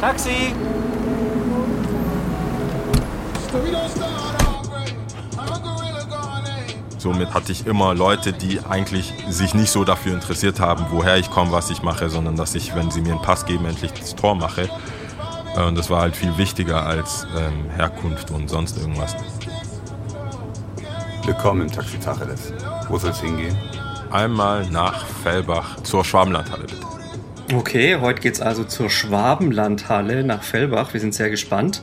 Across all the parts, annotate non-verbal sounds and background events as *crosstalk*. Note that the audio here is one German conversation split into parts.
Taxi! Somit hatte ich immer Leute, die eigentlich sich nicht so dafür interessiert haben, woher ich komme, was ich mache, sondern dass ich, wenn sie mir einen Pass geben, endlich das Tor mache. Äh, und das war halt viel wichtiger als ähm, Herkunft und sonst irgendwas. Willkommen im Taxi Tacheles. Wo soll es hingehen? Einmal nach Fellbach zur Schwabenlandhalle bitte. Okay, heute geht es also zur Schwabenlandhalle nach Fellbach. Wir sind sehr gespannt.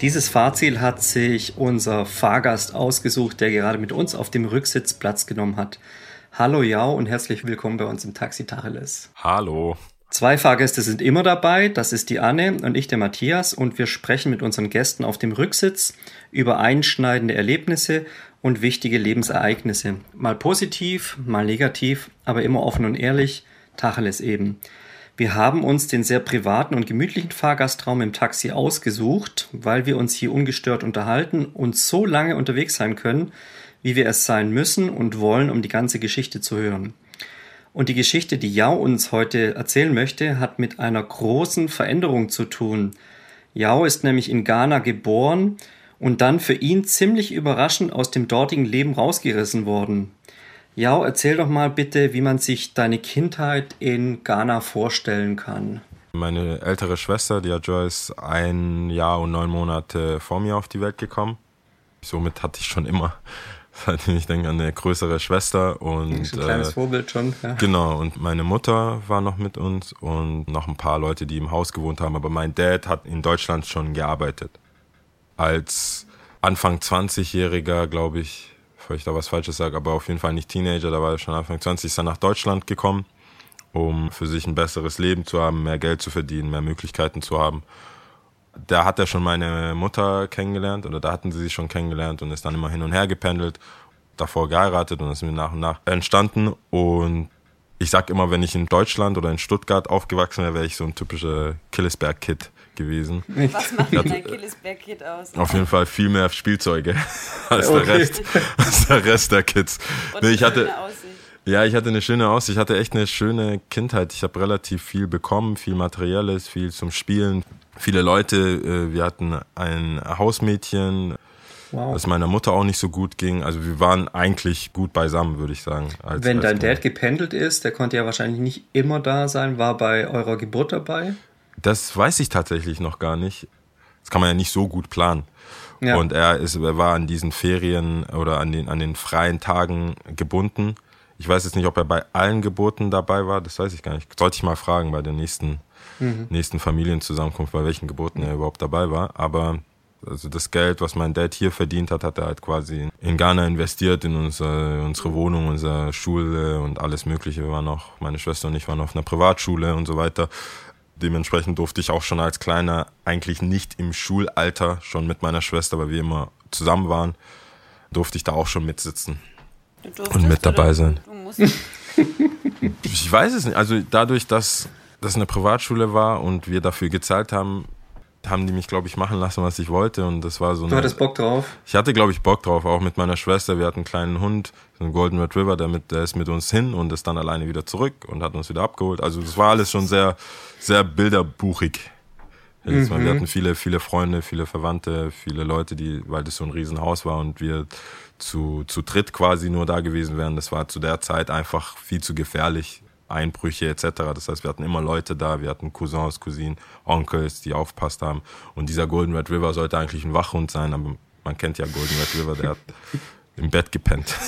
Dieses Fahrziel hat sich unser Fahrgast ausgesucht, der gerade mit uns auf dem Rücksitz Platz genommen hat. Hallo Jau und herzlich willkommen bei uns im Taxi Tacheles. Hallo. Zwei Fahrgäste sind immer dabei, das ist die Anne und ich der Matthias und wir sprechen mit unseren Gästen auf dem Rücksitz über einschneidende Erlebnisse und wichtige Lebensereignisse. Mal positiv, mal negativ, aber immer offen und ehrlich, Tacheles eben. Wir haben uns den sehr privaten und gemütlichen Fahrgastraum im Taxi ausgesucht, weil wir uns hier ungestört unterhalten und so lange unterwegs sein können, wie wir es sein müssen und wollen, um die ganze Geschichte zu hören. Und die Geschichte, die Yao uns heute erzählen möchte, hat mit einer großen Veränderung zu tun. Yao ist nämlich in Ghana geboren und dann für ihn ziemlich überraschend aus dem dortigen Leben rausgerissen worden. Ja, erzähl doch mal bitte, wie man sich deine Kindheit in Ghana vorstellen kann. Meine ältere Schwester, die Joyce, ein Jahr und neun Monate vor mir auf die Welt gekommen. Somit hatte ich schon immer, *laughs* seitdem ich denke, eine größere Schwester. Und, ein kleines äh, Vorbild schon. Ja. Genau, und meine Mutter war noch mit uns und noch ein paar Leute, die im Haus gewohnt haben. Aber mein Dad hat in Deutschland schon gearbeitet. Als Anfang 20-Jähriger, glaube ich, bevor ich da was Falsches sage, aber auf jeden Fall nicht Teenager, da war er schon Anfang 20, ist er nach Deutschland gekommen, um für sich ein besseres Leben zu haben, mehr Geld zu verdienen, mehr Möglichkeiten zu haben. Da hat er schon meine Mutter kennengelernt oder da hatten sie sich schon kennengelernt und ist dann immer hin und her gependelt, davor geheiratet und ist mir nach und nach entstanden und ich sag immer, wenn ich in Deutschland oder in Stuttgart aufgewachsen wäre, wäre ich so ein typischer Killesberg-Kid gewesen. Was macht denn dein Killesberg-Kid aus? Auf jeden Fall viel mehr Spielzeuge *laughs* als der Rest, *laughs* als der Rest der Kids. Und nee, ich hatte, ja, ich hatte eine schöne Aussicht. Ich hatte echt eine schöne Kindheit. Ich habe relativ viel bekommen, viel Materielles, viel zum Spielen. Viele Leute, äh, wir hatten ein Hausmädchen, wow. was meiner Mutter auch nicht so gut ging. Also wir waren eigentlich gut beisammen, würde ich sagen. Als, Wenn als dein Dad gependelt ist, der konnte ja wahrscheinlich nicht immer da sein, war bei eurer Geburt dabei? Das weiß ich tatsächlich noch gar nicht. Das kann man ja nicht so gut planen. Ja. Und er, ist, er war an diesen Ferien oder an den, an den freien Tagen gebunden. Ich weiß jetzt nicht, ob er bei allen Geburten dabei war, das weiß ich gar nicht. Sollte ich mal fragen bei der nächsten, mhm. nächsten Familienzusammenkunft, bei welchen Geburten er überhaupt dabei war. Aber also das Geld, was mein Dad hier verdient hat, hat er halt quasi in Ghana investiert, in unsere, unsere Wohnung, unsere Schule und alles Mögliche. Wir waren auch, meine Schwester und ich waren auf einer Privatschule und so weiter. Dementsprechend durfte ich auch schon als Kleiner eigentlich nicht im Schulalter, schon mit meiner Schwester, weil wir immer zusammen waren, durfte ich da auch schon mitsitzen und mit dabei sein. ich weiß es nicht. Also dadurch, dass das eine Privatschule war und wir dafür gezahlt haben, haben die mich, glaube ich, machen lassen, was ich wollte. Und das war so. Eine, du hattest Bock drauf? Ich hatte, glaube ich, Bock drauf, auch mit meiner Schwester. Wir hatten einen kleinen Hund, einen Golden Retriever, der, mit, der ist mit uns hin und ist dann alleine wieder zurück und hat uns wieder abgeholt. Also das war alles schon sehr, sehr bilderbuchig. Mhm. Wir hatten viele, viele Freunde, viele Verwandte, viele Leute, die, weil das so ein Riesenhaus war und wir zu, zu dritt quasi nur da gewesen wären. Das war zu der Zeit einfach viel zu gefährlich. Einbrüche etc. Das heißt, wir hatten immer Leute da, wir hatten Cousins, Cousinen, Onkels, die aufpasst haben. Und dieser Golden Red River sollte eigentlich ein Wachhund sein, aber man kennt ja Golden Red River, der hat *laughs* im Bett gepennt. *laughs*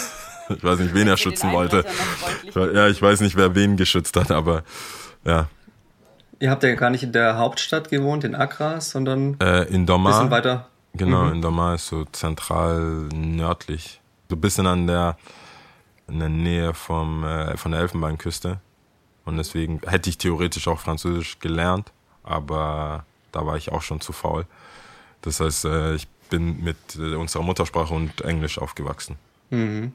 Ich weiß nicht, wen er schützen wollte. Ja, ich weiß nicht, wer wen geschützt hat, aber ja. Ihr habt ja gar nicht in der Hauptstadt gewohnt, in Accra, sondern äh, in Domar. Ein bisschen weiter. Genau, mhm. in Domar ist so zentral nördlich. So ein bisschen an der, in der Nähe vom, äh, von der Elfenbeinküste. Und deswegen hätte ich theoretisch auch Französisch gelernt, aber da war ich auch schon zu faul. Das heißt, äh, ich bin mit äh, unserer Muttersprache und Englisch aufgewachsen. Mhm.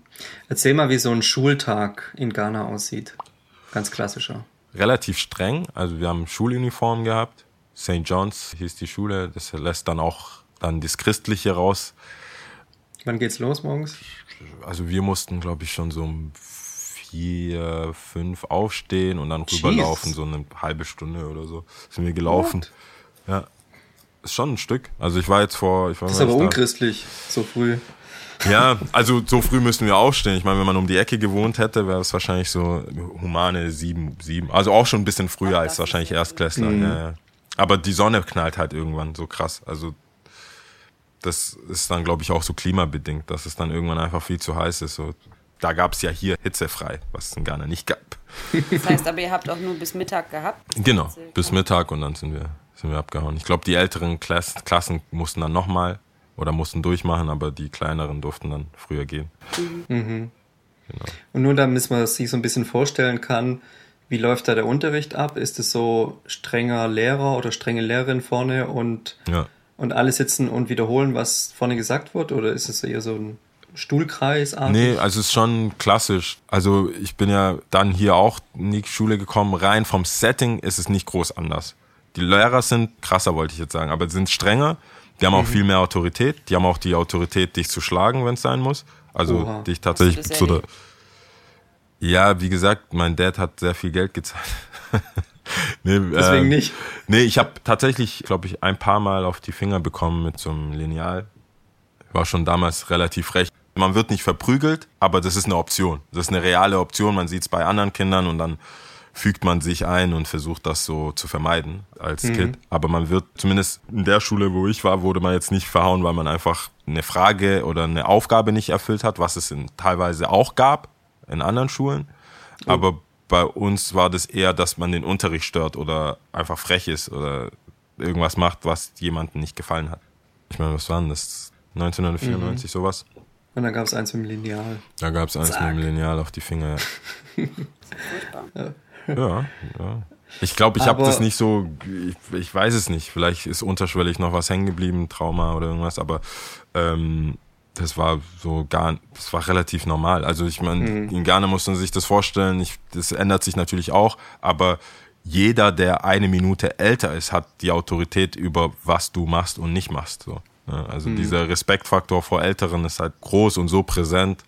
Erzähl mal, wie so ein Schultag in Ghana aussieht. Ganz klassischer. Relativ streng. Also wir haben Schuluniform gehabt. St. John's hieß die Schule. Das lässt dann auch dann das Christliche raus. Wann geht's los morgens? Also wir mussten, glaube ich, schon so um vier, fünf aufstehen und dann rüberlaufen, so eine halbe Stunde oder so. Sind wir gelaufen. What? Ja. Ist schon ein Stück. Also ich war jetzt vor. Ich war das ist aber unchristlich, so früh. Ja, also so früh müssen wir aufstehen. Ich meine, wenn man um die Ecke gewohnt hätte, wäre es wahrscheinlich so humane sieben, sieben. Also auch schon ein bisschen früher als wahrscheinlich Erstklässler. Mhm. Ja, ja. Aber die Sonne knallt halt irgendwann so krass. Also das ist dann, glaube ich, auch so klimabedingt, dass es dann irgendwann einfach viel zu heiß ist. So, da gab es ja hier hitzefrei, was es in Ghana nicht gab. Das heißt aber, ihr habt auch nur bis Mittag gehabt? Genau, bis Mittag und dann sind wir, sind wir abgehauen. Ich glaube, die älteren Klassen, Klassen mussten dann nochmal oder mussten durchmachen, aber die kleineren durften dann früher gehen. Mhm. Mhm. Genau. Und nur damit man sich so ein bisschen vorstellen kann, wie läuft da der Unterricht ab? Ist es so strenger Lehrer oder strenge Lehrerin vorne und, ja. und alle sitzen und wiederholen, was vorne gesagt wird? Oder ist es eher so ein Stuhlkreis? Nee, also es ist schon klassisch. Also ich bin ja dann hier auch in die Schule gekommen. Rein vom Setting ist es nicht groß anders. Die Lehrer sind krasser, wollte ich jetzt sagen, aber sind strenger. Die haben auch mhm. viel mehr Autorität. Die haben auch die Autorität, dich zu schlagen, wenn es sein muss. Also Oha. dich tatsächlich zu der. Ja, wie gesagt, mein Dad hat sehr viel Geld gezahlt. *laughs* nee, Deswegen äh, nicht. Nee, ich habe tatsächlich, glaube ich, ein paar Mal auf die Finger bekommen mit so einem Lineal. War schon damals relativ recht. Man wird nicht verprügelt, aber das ist eine Option. Das ist eine reale Option. Man sieht es bei anderen Kindern und dann fügt man sich ein und versucht das so zu vermeiden als mhm. Kind. Aber man wird, zumindest in der Schule, wo ich war, wurde man jetzt nicht verhauen, weil man einfach eine Frage oder eine Aufgabe nicht erfüllt hat, was es in, teilweise auch gab in anderen Schulen. Oh. Aber bei uns war das eher, dass man den Unterricht stört oder einfach frech ist oder irgendwas macht, was jemandem nicht gefallen hat. Ich meine, was war denn das? 1994, mhm. sowas? Und dann gab es eins mit dem Lineal. Da gab es eins Zack. mit dem Lineal auf die Finger. ja. ja, ja. Ich glaube, ich habe das nicht so, ich, ich, weiß es nicht. Vielleicht ist unterschwellig noch was hängen geblieben, Trauma oder irgendwas, aber ähm, das war so gar, das war relativ normal. Also ich meine, mhm. in Ghana muss man sich das vorstellen, ich, das ändert sich natürlich auch, aber jeder, der eine Minute älter ist, hat die Autorität über was du machst und nicht machst. So. Ne? Also mhm. dieser Respektfaktor vor Älteren ist halt groß und so präsent.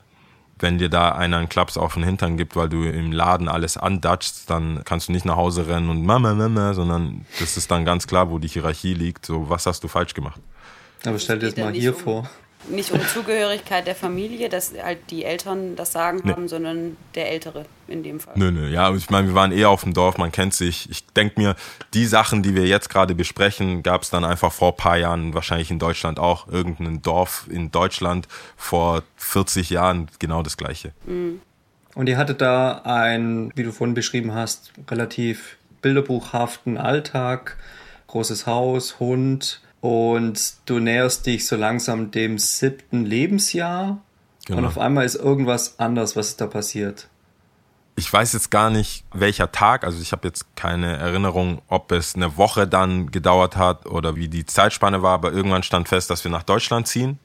Wenn dir da einer einen Klaps auf den Hintern gibt, weil du im Laden alles andatschst, dann kannst du nicht nach Hause rennen und Mama, Mama, sondern das ist dann ganz klar, wo die Hierarchie liegt. So, was hast du falsch gemacht? Aber stell dir das mal hier um, vor nicht um Zugehörigkeit der Familie, dass halt die Eltern das Sagen nee. haben, sondern der Ältere in dem Fall. Nö, nö, ja, ich meine, wir waren eher auf dem Dorf, man kennt sich. Ich denke mir, die Sachen, die wir jetzt gerade besprechen, gab es dann einfach vor ein paar Jahren, wahrscheinlich in Deutschland auch, irgendein Dorf in Deutschland vor 40 Jahren genau das Gleiche. Mhm. Und ihr hattet da ein, wie du vorhin beschrieben hast, relativ bilderbuchhaften Alltag, großes Haus, Hund, und du näherst dich so langsam dem siebten Lebensjahr genau. und auf einmal ist irgendwas anders, was da passiert. Ich weiß jetzt gar nicht, welcher Tag, also ich habe jetzt keine Erinnerung, ob es eine Woche dann gedauert hat oder wie die Zeitspanne war, aber irgendwann stand fest, dass wir nach Deutschland ziehen.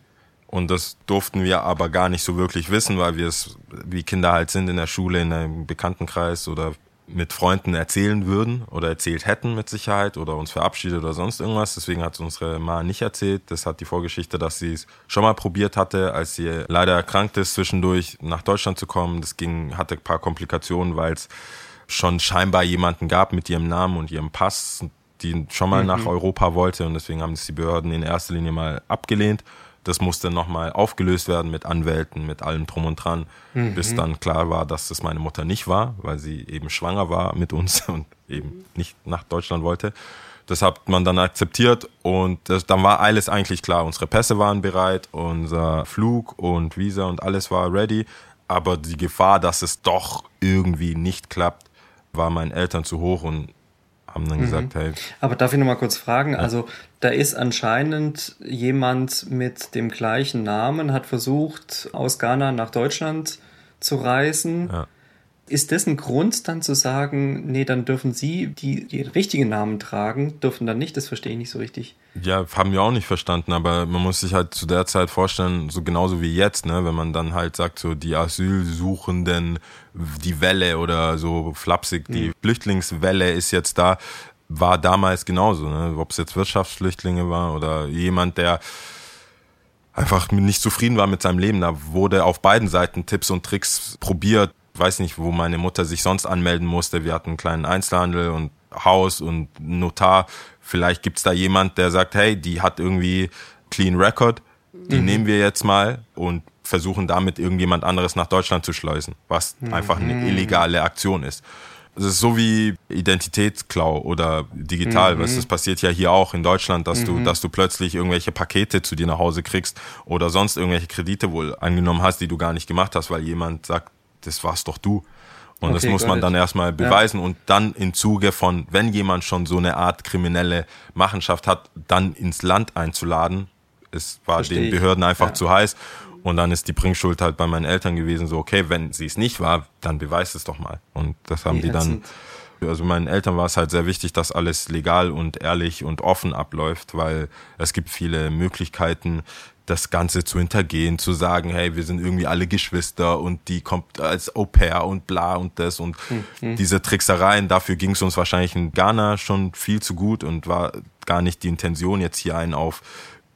Und das durften wir aber gar nicht so wirklich wissen, weil wir es, wie Kinder halt sind in der Schule, in einem Bekanntenkreis oder mit Freunden erzählen würden oder erzählt hätten mit Sicherheit oder uns verabschiedet oder sonst irgendwas. Deswegen hat unsere Ma nicht erzählt. Das hat die Vorgeschichte, dass sie es schon mal probiert hatte, als sie leider erkrankt ist, zwischendurch nach Deutschland zu kommen. Das ging, hatte ein paar Komplikationen, weil es schon scheinbar jemanden gab mit ihrem Namen und ihrem Pass, die schon mal mhm. nach Europa wollte und deswegen haben es die Behörden in erster Linie mal abgelehnt. Das musste nochmal aufgelöst werden mit Anwälten, mit allem drum und dran, mhm. bis dann klar war, dass das meine Mutter nicht war, weil sie eben schwanger war mit uns *laughs* und eben nicht nach Deutschland wollte. Das hat man dann akzeptiert und das, dann war alles eigentlich klar. Unsere Pässe waren bereit, unser Flug und Visa und alles war ready. Aber die Gefahr, dass es doch irgendwie nicht klappt, war meinen Eltern zu hoch und haben dann mhm. gesagt, hey. Aber darf ich noch mal kurz fragen? Ja. Also da ist anscheinend jemand mit dem gleichen Namen, hat versucht, aus Ghana nach Deutschland zu reisen. Ja. Ist das ein Grund, dann zu sagen, nee, dann dürfen Sie, die, die richtigen Namen tragen, dürfen dann nicht? Das verstehe ich nicht so richtig. Ja, haben wir auch nicht verstanden, aber man muss sich halt zu der Zeit vorstellen, so genauso wie jetzt, ne, wenn man dann halt sagt, so die Asylsuchenden, die Welle oder so flapsig, die mhm. Flüchtlingswelle ist jetzt da, war damals genauso, ne? ob es jetzt Wirtschaftsflüchtlinge war oder jemand, der einfach nicht zufrieden war mit seinem Leben. Da wurde auf beiden Seiten Tipps und Tricks probiert, weiß nicht, wo meine Mutter sich sonst anmelden musste. Wir hatten einen kleinen Einzelhandel und Haus und Notar. Vielleicht gibt's da jemand, der sagt, hey, die hat irgendwie Clean Record, die mhm. nehmen wir jetzt mal und versuchen damit irgendjemand anderes nach Deutschland zu schleusen, was mhm. einfach eine illegale Aktion ist. Es ist so wie Identitätsklau oder digital, mhm. was das passiert ja hier auch in Deutschland, dass mhm. du, dass du plötzlich irgendwelche Pakete zu dir nach Hause kriegst oder sonst irgendwelche Kredite wohl angenommen hast, die du gar nicht gemacht hast, weil jemand sagt, das warst doch du. Und okay, das muss man dann erstmal beweisen ja. und dann im Zuge von, wenn jemand schon so eine Art kriminelle Machenschaft hat, dann ins Land einzuladen. Es war Versteh den Behörden einfach ja. zu heiß. Und dann ist die Bringschuld halt bei meinen Eltern gewesen, so, okay, wenn sie es nicht war, dann beweist es doch mal. Und das haben Wie die dann, also meinen Eltern war es halt sehr wichtig, dass alles legal und ehrlich und offen abläuft, weil es gibt viele Möglichkeiten, das Ganze zu hintergehen, zu sagen, hey, wir sind irgendwie alle Geschwister und die kommt als Au pair und bla und das und mhm. diese Tricksereien, dafür ging es uns wahrscheinlich in Ghana schon viel zu gut und war gar nicht die Intention, jetzt hier einen auf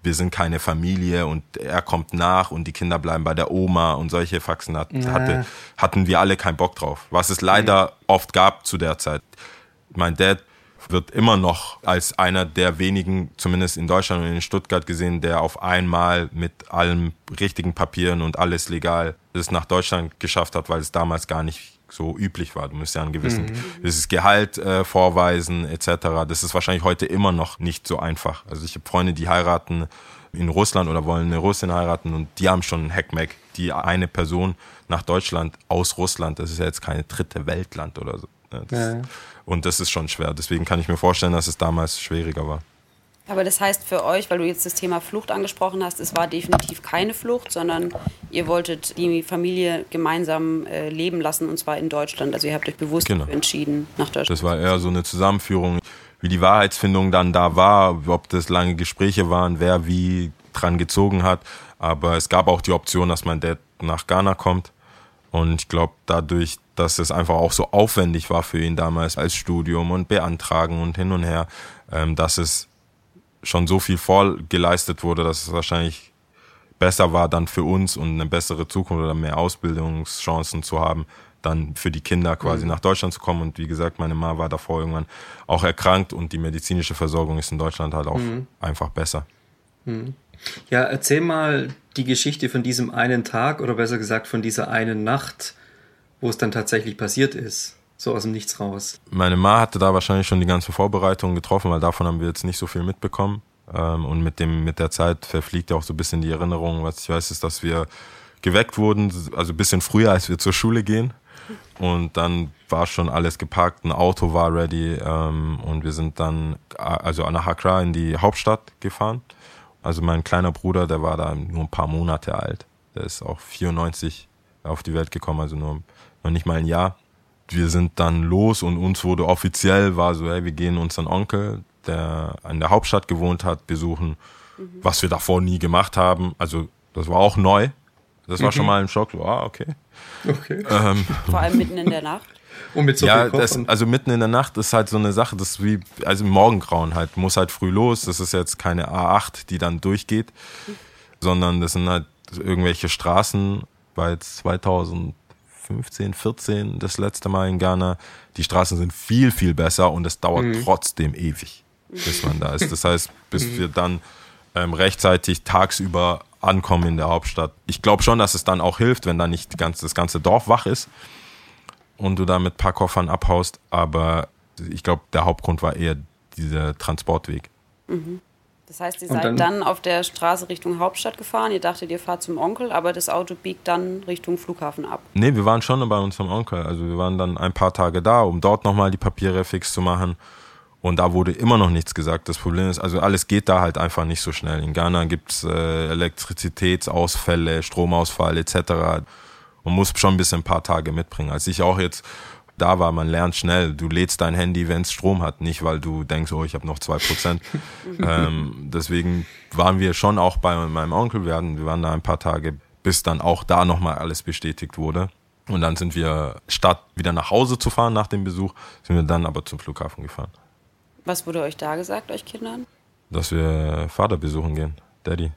wir sind keine Familie und er kommt nach und die Kinder bleiben bei der Oma und solche Faxen hat, ja. hatte, hatten wir alle keinen Bock drauf. Was es leider mhm. oft gab zu der Zeit. Mein Dad wird immer noch als einer der wenigen, zumindest in Deutschland und in Stuttgart gesehen, der auf einmal mit allen richtigen Papieren und alles legal es nach Deutschland geschafft hat, weil es damals gar nicht so üblich war. Du musst ja einen gewissen mhm. dieses Gehalt äh, vorweisen etc. Das ist wahrscheinlich heute immer noch nicht so einfach. Also ich habe Freunde, die heiraten in Russland oder wollen eine Russin heiraten und die haben schon einen Hackmack. Die eine Person nach Deutschland aus Russland, das ist ja jetzt keine dritte Weltland oder so. Ne? Das, ja. Und das ist schon schwer. Deswegen kann ich mir vorstellen, dass es damals schwieriger war. Aber das heißt für euch, weil du jetzt das Thema Flucht angesprochen hast, es war definitiv keine Flucht, sondern ihr wolltet die Familie gemeinsam äh, leben lassen und zwar in Deutschland. Also ihr habt euch bewusst genau. entschieden, nach Deutschland. Das war eher so eine Zusammenführung, wie die Wahrheitsfindung dann da war, ob das lange Gespräche waren, wer wie dran gezogen hat. Aber es gab auch die Option, dass mein Dad nach Ghana kommt. Und ich glaube, dadurch, dass es einfach auch so aufwendig war für ihn damals als Studium und beantragen und hin und her, ähm, dass es schon so viel vorgeleistet wurde, dass es wahrscheinlich besser war dann für uns und eine bessere Zukunft oder mehr Ausbildungschancen zu haben, dann für die Kinder quasi mhm. nach Deutschland zu kommen. Und wie gesagt, meine Mama war davor irgendwann auch erkrankt und die medizinische Versorgung ist in Deutschland halt auch mhm. einfach besser. Mhm. Ja, erzähl mal die Geschichte von diesem einen Tag oder besser gesagt von dieser einen Nacht, wo es dann tatsächlich passiert ist so aus dem Nichts raus. Meine Ma hatte da wahrscheinlich schon die ganzen Vorbereitungen getroffen, weil davon haben wir jetzt nicht so viel mitbekommen. Ähm, und mit dem, mit der Zeit verfliegt ja auch so ein bisschen die Erinnerung. Was ich weiß, ist, dass wir geweckt wurden, also ein bisschen früher, als wir zur Schule gehen. Und dann war schon alles gepackt, ein Auto war ready ähm, und wir sind dann also nach Accra in die Hauptstadt gefahren. Also mein kleiner Bruder, der war da nur ein paar Monate alt. Der ist auch 94 auf die Welt gekommen, also nur noch nicht mal ein Jahr wir sind dann los und uns wurde offiziell, war so, hey, wir gehen unseren Onkel, der in der Hauptstadt gewohnt hat, besuchen, mhm. was wir davor nie gemacht haben. Also das war auch neu. Das war mhm. schon mal ein Schock. So, ah, okay. okay. Ähm, Vor allem mitten in der Nacht. *laughs* Und mit so ja, das, also mitten in der Nacht ist halt so eine Sache, das ist wie, also im Morgengrauen halt, muss halt früh los. Das ist jetzt keine A8, die dann durchgeht, sondern das sind halt irgendwelche Straßen, weil jetzt 2000 15, 14 das letzte Mal in Ghana. Die Straßen sind viel, viel besser und es dauert mhm. trotzdem ewig, bis man da ist. Das *laughs* heißt, bis mhm. wir dann ähm, rechtzeitig tagsüber ankommen in der Hauptstadt. Ich glaube schon, dass es dann auch hilft, wenn da nicht ganze, das ganze Dorf wach ist und du da mit ein paar Koffern abhaust. Aber ich glaube, der Hauptgrund war eher dieser Transportweg. Mhm. Das heißt, ihr seid dann, dann, auf der Straße Richtung Hauptstadt gefahren, ihr dachtet, ihr fahrt zum Onkel, aber das Auto biegt dann Richtung Flughafen ab. Nee, wir waren schon bei unserem Onkel. Also wir waren dann ein paar Tage da, um dort nochmal die Papiere fix zu machen. Und da wurde immer noch nichts gesagt. Das Problem ist, also alles geht da halt einfach nicht so schnell. In Ghana gibt's äh, Elektrizitätsausfälle, Stromausfall etc. Man muss schon ein bisschen ein paar Tage mitbringen. Als ich auch jetzt da war, man lernt schnell. Du lädst dein Handy, wenn es Strom hat, nicht weil du denkst, oh, ich habe noch zwei Prozent. *laughs* ähm, deswegen waren wir schon auch bei meinem Onkel. Wir, hatten, wir waren da ein paar Tage, bis dann auch da nochmal alles bestätigt wurde. Und dann sind wir, statt wieder nach Hause zu fahren nach dem Besuch, sind wir dann aber zum Flughafen gefahren. Was wurde euch da gesagt, euch Kindern? Dass wir Vater besuchen gehen, Daddy.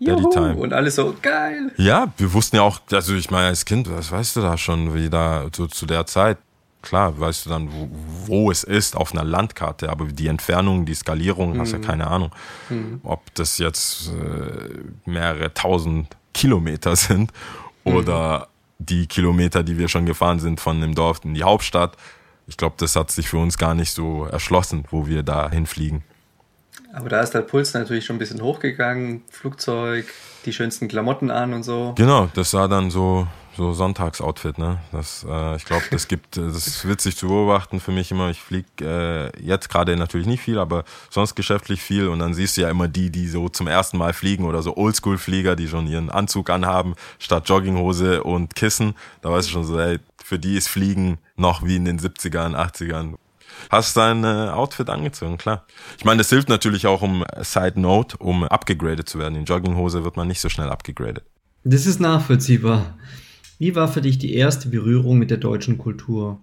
Daddy Time. Und alles so geil. Ja, wir wussten ja auch, also ich meine, als Kind, was weißt du da schon, wie da so zu der Zeit, klar, weißt du dann, wo, wo es ist auf einer Landkarte, aber die Entfernung, die Skalierung, mhm. hast ja mhm. keine Ahnung. Mhm. Ob das jetzt äh, mehrere tausend Kilometer sind oder mhm. die Kilometer, die wir schon gefahren sind von dem Dorf in die Hauptstadt. Ich glaube, das hat sich für uns gar nicht so erschlossen, wo wir da hinfliegen. Aber da ist der Puls natürlich schon ein bisschen hochgegangen. Flugzeug, die schönsten Klamotten an und so. Genau, das sah dann so so Sonntagsoutfit, ne? Das, äh, ich glaube, das gibt, äh, das *laughs* ist witzig zu beobachten für mich immer. Ich fliege äh, jetzt gerade natürlich nicht viel, aber sonst geschäftlich viel und dann siehst du ja immer die, die so zum ersten Mal fliegen oder so Oldschool-Flieger, die schon ihren Anzug anhaben statt Jogginghose und Kissen. Da weißt du schon so, ey, für die ist Fliegen noch wie in den 70ern, 80ern. Hast dein äh, Outfit angezogen, klar. Ich meine, das hilft natürlich auch um Side Note, um abgegradet zu werden. In Jogginghose wird man nicht so schnell abgegradet. Das ist nachvollziehbar. Wie war für dich die erste Berührung mit der deutschen Kultur?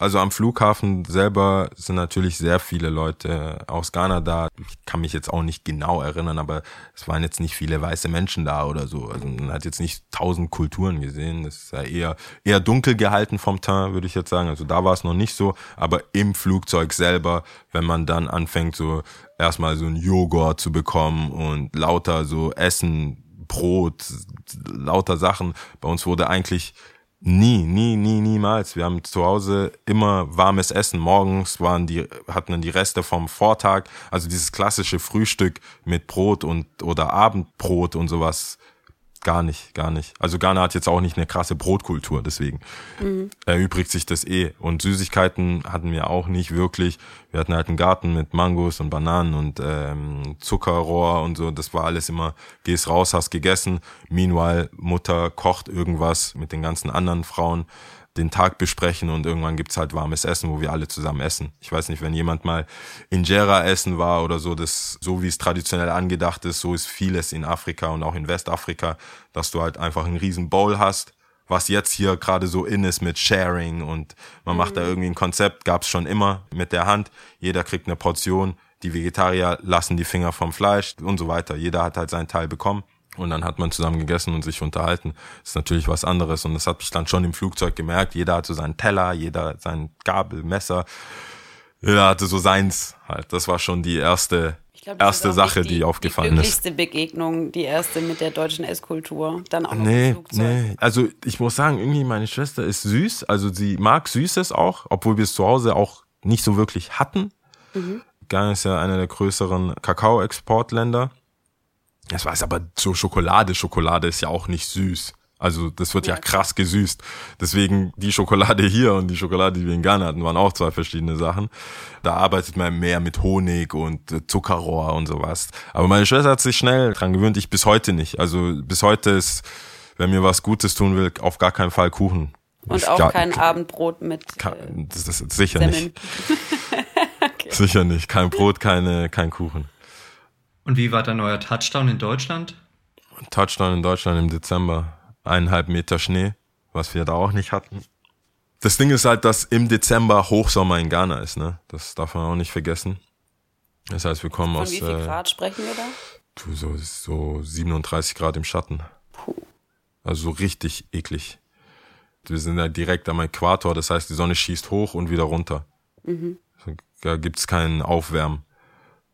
Also am Flughafen selber sind natürlich sehr viele Leute aus Ghana da. Ich kann mich jetzt auch nicht genau erinnern, aber es waren jetzt nicht viele weiße Menschen da oder so. Also man hat jetzt nicht tausend Kulturen gesehen. Das ist ja eher, eher dunkel gehalten vom Teint, würde ich jetzt sagen. Also da war es noch nicht so. Aber im Flugzeug selber, wenn man dann anfängt, so erstmal so ein Joghurt zu bekommen und lauter so Essen Brot, lauter Sachen. Bei uns wurde eigentlich nie, nie, nie, niemals. Wir haben zu Hause immer warmes Essen. Morgens waren die, hatten dann die Reste vom Vortag. Also dieses klassische Frühstück mit Brot und, oder Abendbrot und sowas Gar nicht, gar nicht. Also Ghana hat jetzt auch nicht eine krasse Brotkultur, deswegen mhm. erübrigt sich das eh. Und Süßigkeiten hatten wir auch nicht wirklich. Wir hatten halt einen Garten mit Mangos und Bananen und ähm, Zuckerrohr und so. Das war alles immer, gehst raus, hast gegessen. Meanwhile, Mutter kocht irgendwas mit den ganzen anderen Frauen den Tag besprechen und irgendwann gibt's halt warmes Essen, wo wir alle zusammen essen. Ich weiß nicht, wenn jemand mal Injera essen war oder so, das, so wie es traditionell angedacht ist, so ist vieles in Afrika und auch in Westafrika, dass du halt einfach einen riesen Bowl hast, was jetzt hier gerade so in ist mit Sharing und man macht da mhm. irgendwie ein Konzept, gab's schon immer mit der Hand. Jeder kriegt eine Portion, die Vegetarier lassen die Finger vom Fleisch und so weiter. Jeder hat halt seinen Teil bekommen. Und dann hat man zusammen gegessen und sich unterhalten. Das ist natürlich was anderes. Und das habe ich dann schon im Flugzeug gemerkt. Jeder hatte so seinen Teller, jeder sein Gabel, Messer. Jeder hatte so seins halt. Das war schon die erste, glaub, erste Sache, die, die, aufgefallen ist. Die glücklichste Begegnung, die erste mit der deutschen Esskultur. Dann auch nee, Nee, also ich muss sagen, irgendwie meine Schwester ist süß. Also sie mag Süßes auch, obwohl wir es zu Hause auch nicht so wirklich hatten. Mhm. Ghana ist ja einer der größeren Kakao-Exportländer. Das war aber so Schokolade. Schokolade ist ja auch nicht süß. Also das wird ja. ja krass gesüßt. Deswegen die Schokolade hier und die Schokolade, die wir in Ghana hatten, waren auch zwei verschiedene Sachen. Da arbeitet man mehr mit Honig und äh, Zuckerrohr und sowas. Aber meine Schwester hat sich schnell dran gewöhnt, ich bis heute nicht. Also bis heute ist, wenn mir was Gutes tun will, auf gar keinen Fall Kuchen. Und ich auch gar, kein Abendbrot mit. Kann, äh, das ist sicher Semmeln. nicht. *laughs* okay. Sicher nicht. Kein Brot, keine, kein Kuchen. Und wie war dein neuer Touchdown in Deutschland? Touchdown in Deutschland im Dezember. Eineinhalb Meter Schnee, was wir da auch nicht hatten. Das Ding ist halt, dass im Dezember Hochsommer in Ghana ist, ne? Das darf man auch nicht vergessen. Das heißt, wir kommen Von aus. Wie viel äh, Grad sprechen wir da? Du, so, so 37 Grad im Schatten. Puh. Also so richtig eklig. Wir sind ja direkt am Äquator, das heißt, die Sonne schießt hoch und wieder runter. Mhm. Da gibt's keinen Aufwärmen.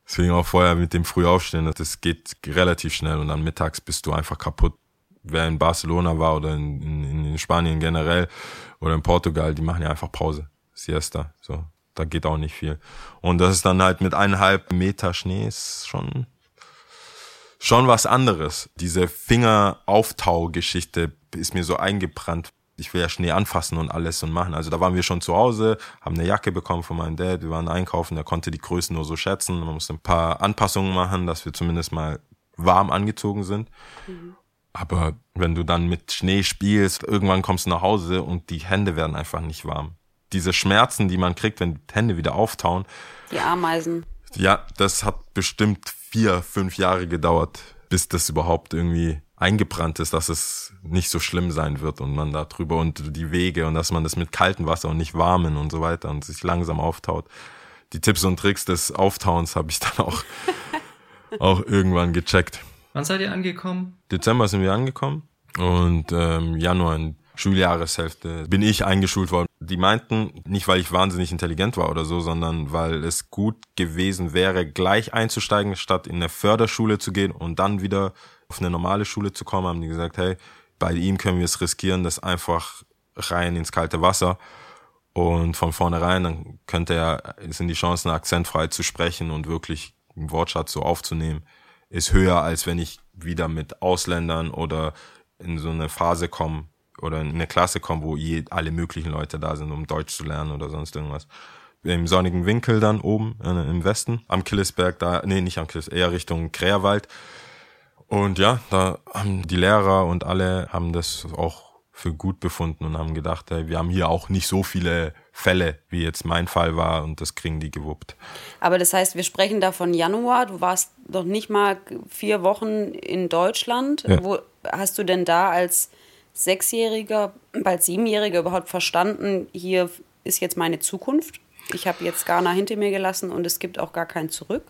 Deswegen auch vorher mit dem Frühaufstehen, das geht relativ schnell und dann mittags bist du einfach kaputt. Wer in Barcelona war oder in, in, in Spanien generell oder in Portugal, die machen ja einfach Pause. Siesta, so. Da geht auch nicht viel. Und das ist dann halt mit eineinhalb Meter Schnee ist schon, schon was anderes. Diese Fingerauftauggeschichte ist mir so eingebrannt ich will ja Schnee anfassen und alles und machen. Also da waren wir schon zu Hause, haben eine Jacke bekommen von meinem Dad, wir waren einkaufen, der konnte die Größen nur so schätzen. Man musste ein paar Anpassungen machen, dass wir zumindest mal warm angezogen sind. Mhm. Aber wenn du dann mit Schnee spielst, irgendwann kommst du nach Hause und die Hände werden einfach nicht warm. Diese Schmerzen, die man kriegt, wenn die Hände wieder auftauen. Die Ameisen. Ja, das hat bestimmt vier, fünf Jahre gedauert, bis das überhaupt irgendwie eingebrannt ist, dass es nicht so schlimm sein wird und man da drüber und die Wege und dass man das mit kaltem Wasser und nicht warmen und so weiter und sich langsam auftaut. Die Tipps und Tricks des Auftauens habe ich dann auch, *laughs* auch irgendwann gecheckt. Wann seid ihr angekommen? Dezember sind wir angekommen und ähm, Januar in Schuljahreshälfte bin ich eingeschult worden. die meinten, nicht weil ich wahnsinnig intelligent war oder so, sondern weil es gut gewesen wäre, gleich einzusteigen, statt in eine Förderschule zu gehen und dann wieder auf eine normale Schule zu kommen, haben die gesagt, hey, bei ihm können wir es riskieren, das einfach rein ins kalte Wasser. Und von vornherein, dann könnte er, sind die Chancen, akzentfrei zu sprechen und wirklich einen Wortschatz so aufzunehmen, ist höher, als wenn ich wieder mit Ausländern oder in so eine Phase komme oder in eine Klasse komme, wo je, alle möglichen Leute da sind, um Deutsch zu lernen oder sonst irgendwas. Im sonnigen Winkel dann oben äh, im Westen, am Killesberg, da, nee, nicht am Killes, eher Richtung Kräherwald. Und ja, da haben die Lehrer und alle haben das auch für gut befunden und haben gedacht, hey, wir haben hier auch nicht so viele Fälle, wie jetzt mein Fall war und das kriegen die gewuppt. Aber das heißt, wir sprechen da von Januar, du warst noch nicht mal vier Wochen in Deutschland. Ja. Wo hast du denn da als Sechsjähriger, bald Siebenjähriger überhaupt verstanden, hier ist jetzt meine Zukunft? Ich habe jetzt Ghana hinter mir gelassen und es gibt auch gar kein Zurück?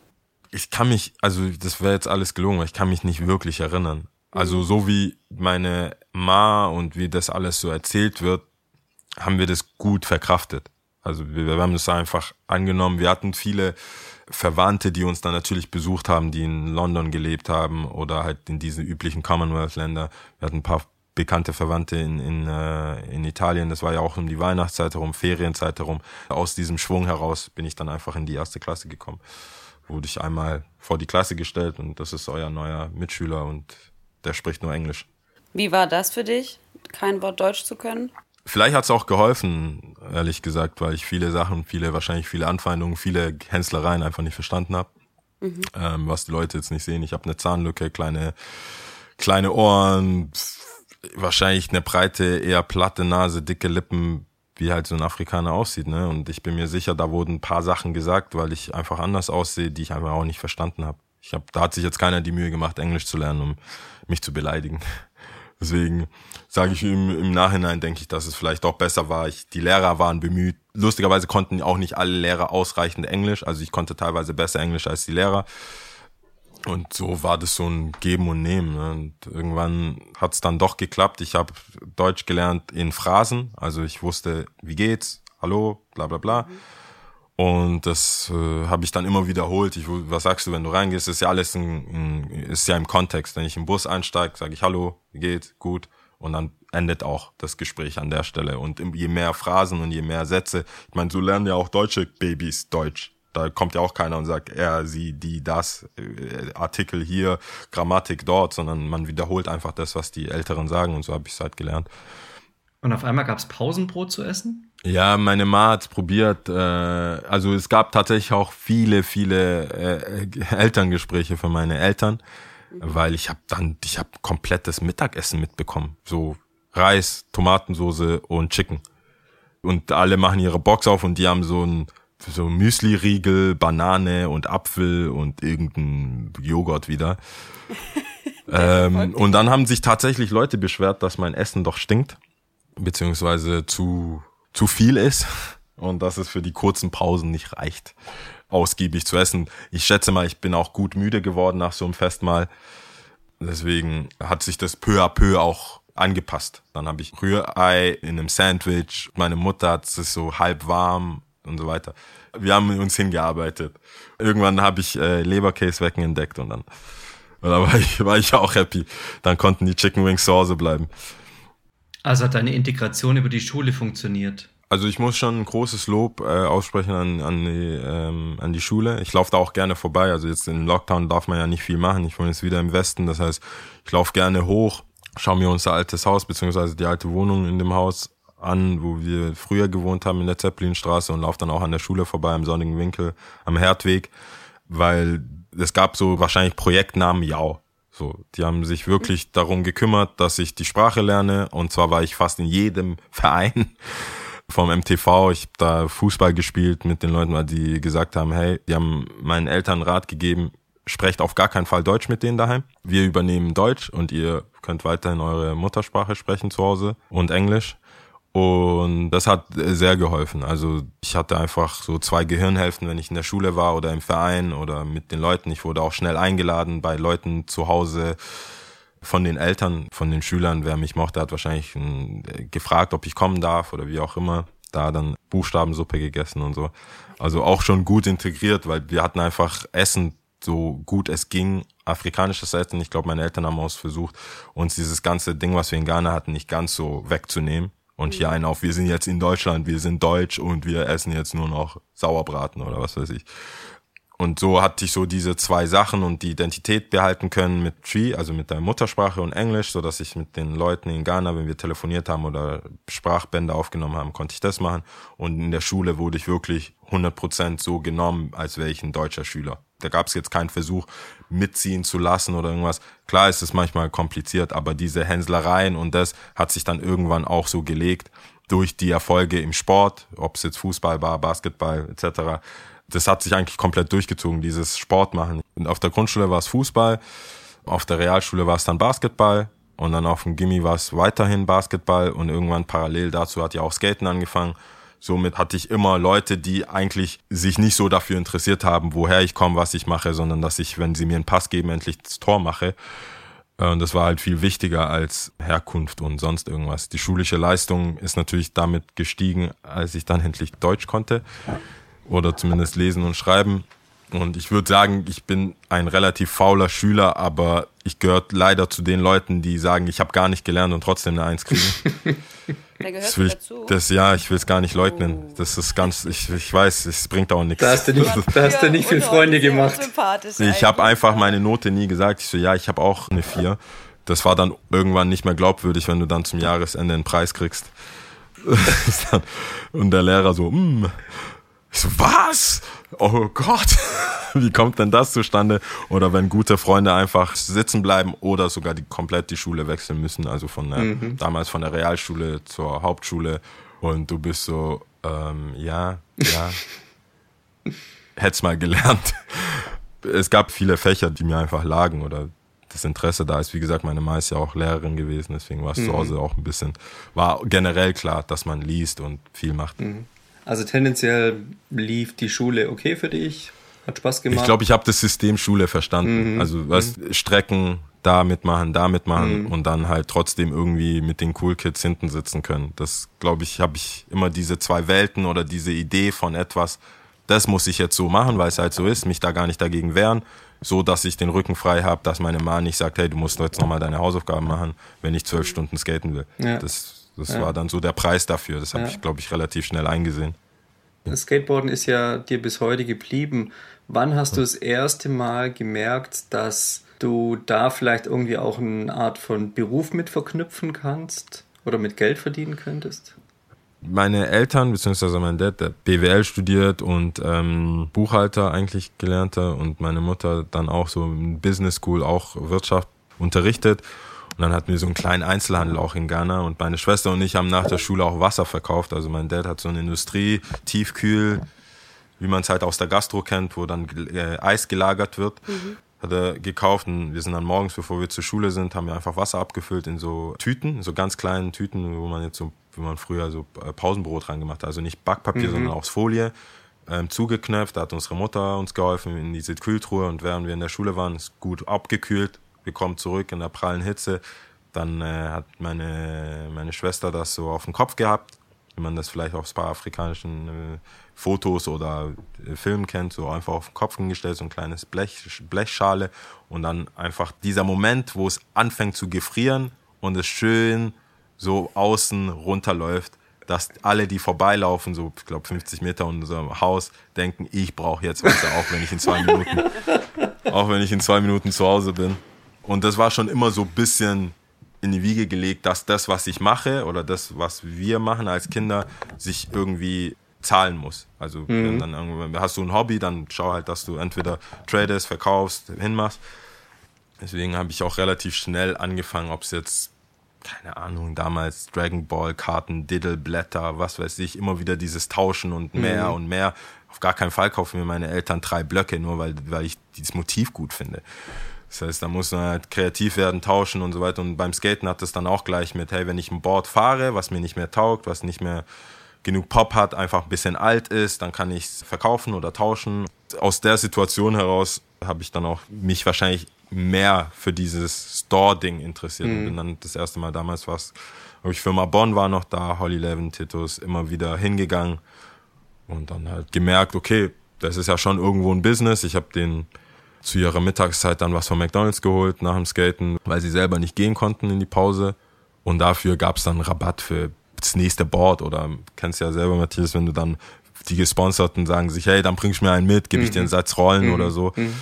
Ich kann mich, also das wäre jetzt alles gelungen, aber ich kann mich nicht wirklich erinnern. Also so wie meine Ma und wie das alles so erzählt wird, haben wir das gut verkraftet. Also wir, wir haben das einfach angenommen. Wir hatten viele Verwandte, die uns dann natürlich besucht haben, die in London gelebt haben oder halt in diesen üblichen Commonwealth-Länder. Wir hatten ein paar bekannte Verwandte in, in, äh, in Italien. Das war ja auch um die Weihnachtszeit herum, Ferienzeit herum. Aus diesem Schwung heraus bin ich dann einfach in die erste Klasse gekommen. Wurde ich einmal vor die Klasse gestellt und das ist euer neuer Mitschüler und der spricht nur Englisch. Wie war das für dich, kein Wort Deutsch zu können? Vielleicht hat es auch geholfen, ehrlich gesagt, weil ich viele Sachen, viele, wahrscheinlich viele Anfeindungen, viele Hänzlereien einfach nicht verstanden habe. Mhm. Ähm, was die Leute jetzt nicht sehen. Ich habe eine Zahnlücke, kleine, kleine Ohren, wahrscheinlich eine breite, eher platte Nase, dicke Lippen, wie halt so ein Afrikaner aussieht. Ne? Und ich bin mir sicher, da wurden ein paar Sachen gesagt, weil ich einfach anders aussehe, die ich einfach auch nicht verstanden habe. Ich hab, da hat sich jetzt keiner die Mühe gemacht, Englisch zu lernen, um mich zu beleidigen. *laughs* Deswegen sage ich im, im Nachhinein, denke ich, dass es vielleicht auch besser war. Ich, die Lehrer waren bemüht. Lustigerweise konnten auch nicht alle Lehrer ausreichend Englisch. Also ich konnte teilweise besser Englisch als die Lehrer. Und so war das so ein Geben und Nehmen. Ne? Und irgendwann hat es dann doch geklappt. Ich habe Deutsch gelernt in Phrasen. Also ich wusste, wie geht's, hallo, bla bla bla. Mhm. Und das äh, habe ich dann immer wiederholt. Ich, was sagst du, wenn du reingehst? Ist ja alles in, in, ist ja im Kontext. Wenn ich im Bus einsteige, sage ich Hallo, wie geht, gut. Und dann endet auch das Gespräch an der Stelle. Und je mehr Phrasen und je mehr Sätze, ich meine, so lernen ja auch deutsche Babys Deutsch. Da kommt ja auch keiner und sagt, er, sie, die, das, äh, Artikel hier, Grammatik dort, sondern man wiederholt einfach das, was die Älteren sagen. Und so habe ich es halt gelernt. Und auf einmal gab es Pausenbrot zu essen? Ja, meine Ma hat probiert. Äh, also es gab tatsächlich auch viele, viele äh, Elterngespräche für meine Eltern, weil ich habe dann, ich habe komplettes Mittagessen mitbekommen. So Reis, Tomatensoße und Chicken. Und alle machen ihre Box auf und die haben so ein so Müsli-Riegel, Banane und Apfel und irgendein Joghurt wieder. *laughs* ähm, und dann haben sich tatsächlich Leute beschwert, dass mein Essen doch stinkt beziehungsweise zu, zu viel ist und dass es für die kurzen Pausen nicht reicht, ausgiebig zu essen. Ich schätze mal, ich bin auch gut müde geworden nach so einem Festmahl. Deswegen hat sich das peu à peu auch angepasst. Dann habe ich Rührei in einem Sandwich. Meine Mutter hat es so halb warm und so weiter. Wir haben uns hingearbeitet. Irgendwann habe ich äh, Leberkäse-Wecken entdeckt und dann, und dann war, ich, war ich auch happy. Dann konnten die Chicken Wings zu Hause bleiben. Also hat deine Integration über die Schule funktioniert? Also ich muss schon ein großes Lob äh, aussprechen an, an, die, ähm, an die Schule. Ich laufe da auch gerne vorbei. Also jetzt im Lockdown darf man ja nicht viel machen. Ich wohne jetzt wieder im Westen. Das heißt, ich laufe gerne hoch, schaue mir unser altes Haus beziehungsweise die alte Wohnung in dem Haus an, wo wir früher gewohnt haben in der Zeppelinstraße und laufe dann auch an der Schule vorbei im sonnigen Winkel am Herdweg, weil es gab so wahrscheinlich Projektnamen Jau. So, die haben sich wirklich darum gekümmert, dass ich die Sprache lerne. Und zwar war ich fast in jedem *laughs* Verein vom MTV. Ich habe da Fußball gespielt mit den Leuten, weil die gesagt haben, hey, die haben meinen Eltern Rat gegeben, sprecht auf gar keinen Fall Deutsch mit denen daheim. Wir übernehmen Deutsch und ihr könnt weiterhin eure Muttersprache sprechen zu Hause und Englisch. Und das hat sehr geholfen. Also ich hatte einfach so zwei Gehirnhälften, wenn ich in der Schule war oder im Verein oder mit den Leuten. Ich wurde auch schnell eingeladen bei Leuten zu Hause von den Eltern, von den Schülern. Wer mich mochte, hat wahrscheinlich gefragt, ob ich kommen darf oder wie auch immer. da dann Buchstabensuppe gegessen und so. Also auch schon gut integriert, weil wir hatten einfach Essen so gut es ging, afrikanisches Essen. Ich glaube, meine Eltern haben auch versucht, uns dieses ganze Ding, was wir in Ghana hatten, nicht ganz so wegzunehmen. Und hier einen auf, wir sind jetzt in Deutschland, wir sind deutsch und wir essen jetzt nur noch Sauerbraten oder was weiß ich. Und so hatte ich so diese zwei Sachen und die Identität behalten können mit Tree, also mit der Muttersprache und Englisch, so dass ich mit den Leuten in Ghana, wenn wir telefoniert haben oder Sprachbände aufgenommen haben, konnte ich das machen. Und in der Schule wurde ich wirklich 100% so genommen, als wäre ich ein deutscher Schüler. Da gab es jetzt keinen Versuch, mitziehen zu lassen oder irgendwas. Klar ist es manchmal kompliziert, aber diese Hänslereien und das hat sich dann irgendwann auch so gelegt durch die Erfolge im Sport, ob es jetzt Fußball war, Basketball etc das hat sich eigentlich komplett durchgezogen, dieses Sport machen. Und auf der Grundschule war es Fußball, auf der Realschule war es dann Basketball und dann auf dem Gimmi war es weiterhin Basketball und irgendwann parallel dazu hat ja auch Skaten angefangen. Somit hatte ich immer Leute, die eigentlich sich nicht so dafür interessiert haben, woher ich komme, was ich mache, sondern dass ich, wenn sie mir einen Pass geben, endlich das Tor mache. Und das war halt viel wichtiger als Herkunft und sonst irgendwas. Die schulische Leistung ist natürlich damit gestiegen, als ich dann endlich Deutsch konnte oder zumindest lesen und schreiben. Und ich würde sagen, ich bin ein relativ fauler Schüler, aber ich gehöre leider zu den Leuten, die sagen, ich habe gar nicht gelernt und trotzdem eine Eins kriegen. *laughs* Da das will ich, das, ja, ich will es gar nicht leugnen. Oh. Das ist ganz, ich, ich weiß, es bringt auch nichts. Da hast du nicht, da hast du nicht viel Freunde gemacht. Ich habe einfach meine Note nie gesagt. Ich so, ja, ich habe auch eine vier. Das war dann irgendwann nicht mehr glaubwürdig, wenn du dann zum Jahresende einen Preis kriegst. *laughs* Und der Lehrer so, mm. Ich so, was? Oh Gott, *laughs* wie kommt denn das zustande? Oder wenn gute Freunde einfach sitzen bleiben oder sogar die komplett die Schule wechseln müssen, also von der, Mhm. damals von der Realschule zur Hauptschule und du bist so, ähm, ja, ja, *laughs* hätt's mal gelernt. Es gab viele Fächer, die mir einfach lagen oder das Interesse da ist. Wie gesagt, meine Mama ist ja auch Lehrerin gewesen, deswegen war es Mhm. zu Hause auch ein bisschen, war generell klar, dass man liest und viel macht. Also tendenziell lief die Schule okay für dich, hat Spaß gemacht. Ich glaube, ich habe das System Schule verstanden. Also was Strecken, da mitmachen, da mitmachen und dann halt trotzdem irgendwie mit den Cool Kids hinten sitzen können. Das glaube ich, habe ich immer diese zwei Welten oder diese Idee von etwas, das muss ich jetzt so machen, weil es halt so ist, mich da gar nicht dagegen wehren, so dass ich den Rücken frei habe, dass meine Mama nicht sagt, hey, du musst jetzt nochmal deine Hausaufgaben machen, wenn ich zwölf Stunden skaten will. Ja. Das, das Ja. war dann so der Preis dafür. Das habe Ja. ich, glaube ich, relativ schnell eingesehen. Das Skateboarden ist ja dir bis heute geblieben. Wann hast du das erste Mal gemerkt, dass du da vielleicht irgendwie auch eine Art von Beruf mit verknüpfen kannst oder mit Geld verdienen könntest? meine Eltern, beziehungsweise mein Dad, der BWL studiert und ähm, Buchhalter eigentlich gelernter und meine Mutter dann auch so in Business School auch Wirtschaft unterrichtet. Und dann hatten wir so einen kleinen Einzelhandel auch in Ghana und meine Schwester und ich haben nach der Schule auch Wasser verkauft. Also mein Dad hat so eine Industrie, tiefkühl, wie man es halt aus der Gastro kennt, wo dann äh, Eis gelagert wird. Hat er gekauft und wir sind dann morgens, bevor wir zur Schule sind, haben wir einfach Wasser abgefüllt in so Tüten, in so ganz kleinen Tüten, wo man jetzt so, wie man früher so äh, Pausenbrot dran gemacht hat. Also nicht Backpapier, sondern aus Folie. Ähm, zugeknöpft, da hat unsere Mutter uns geholfen in diese Kühltruhe und während wir in der Schule waren, ist gut abgekühlt. Wir kommen zurück in der prallen Hitze. Dann äh, hat meine, meine Schwester das so auf dem Kopf gehabt, wie man das vielleicht aus ein paar afrikanischen äh, Fotos oder äh, Filmen kennt, so einfach auf den Kopf hingestellt, so ein kleines Blech, Blechschale und dann einfach dieser Moment, wo es anfängt zu gefrieren und es schön so außen runterläuft, dass alle, die vorbeilaufen, so ich glaube 50 Meter unserem Haus, denken, ich brauche jetzt Wasser, auch wenn ich in zwei Minuten, *laughs* auch wenn ich in zwei Minuten zu Hause bin. Und das war schon immer so ein bisschen in die Wiege gelegt, dass das, was ich mache oder das, was wir machen als Kinder, sich irgendwie zahlen muss. Also wenn dann irgendwann- hast du ein Hobby, dann schau halt, dass du entweder tradest, verkaufst, hinmachst. Deswegen habe ich auch relativ schnell angefangen, ob es jetzt keine Ahnung, damals Dragon Ball Karten, Diddle Blätter, was weiß ich, immer wieder dieses Tauschen und mehr und mehr. Auf gar keinen Fall kaufen mir meine Eltern drei Blöcke, nur weil, weil ich dieses Motiv gut finde. Das heißt, da muss man halt kreativ werden, tauschen und so weiter. Und beim Skaten hat es dann auch gleich mit, hey, wenn ich ein Board fahre, was mir nicht mehr taugt, was nicht mehr genug Pop hat, einfach ein bisschen alt ist, dann kann ich es verkaufen oder tauschen. Aus der Situation heraus habe ich dann auch mich wahrscheinlich mehr für dieses Store-Ding interessiert. Und bin dann das erste Mal damals was Habe ich Firma Bonn war noch da, Holly Levin, Titus, immer wieder hingegangen und dann halt gemerkt, okay, das ist ja schon irgendwo ein Business. Ich habe den zu ihrer Mittagszeit dann was von McDonalds geholt nach dem Skaten, weil sie selber nicht gehen konnten in die Pause. Und dafür gab es dann Rabatt für das nächste Board oder kennst ja selber, Matthias, wenn du dann die Gesponserten sagen sich, hey, dann bringst du mir einen mit, gebe ich dir einen mhm. Satz Rollen mhm. oder so. Mhm.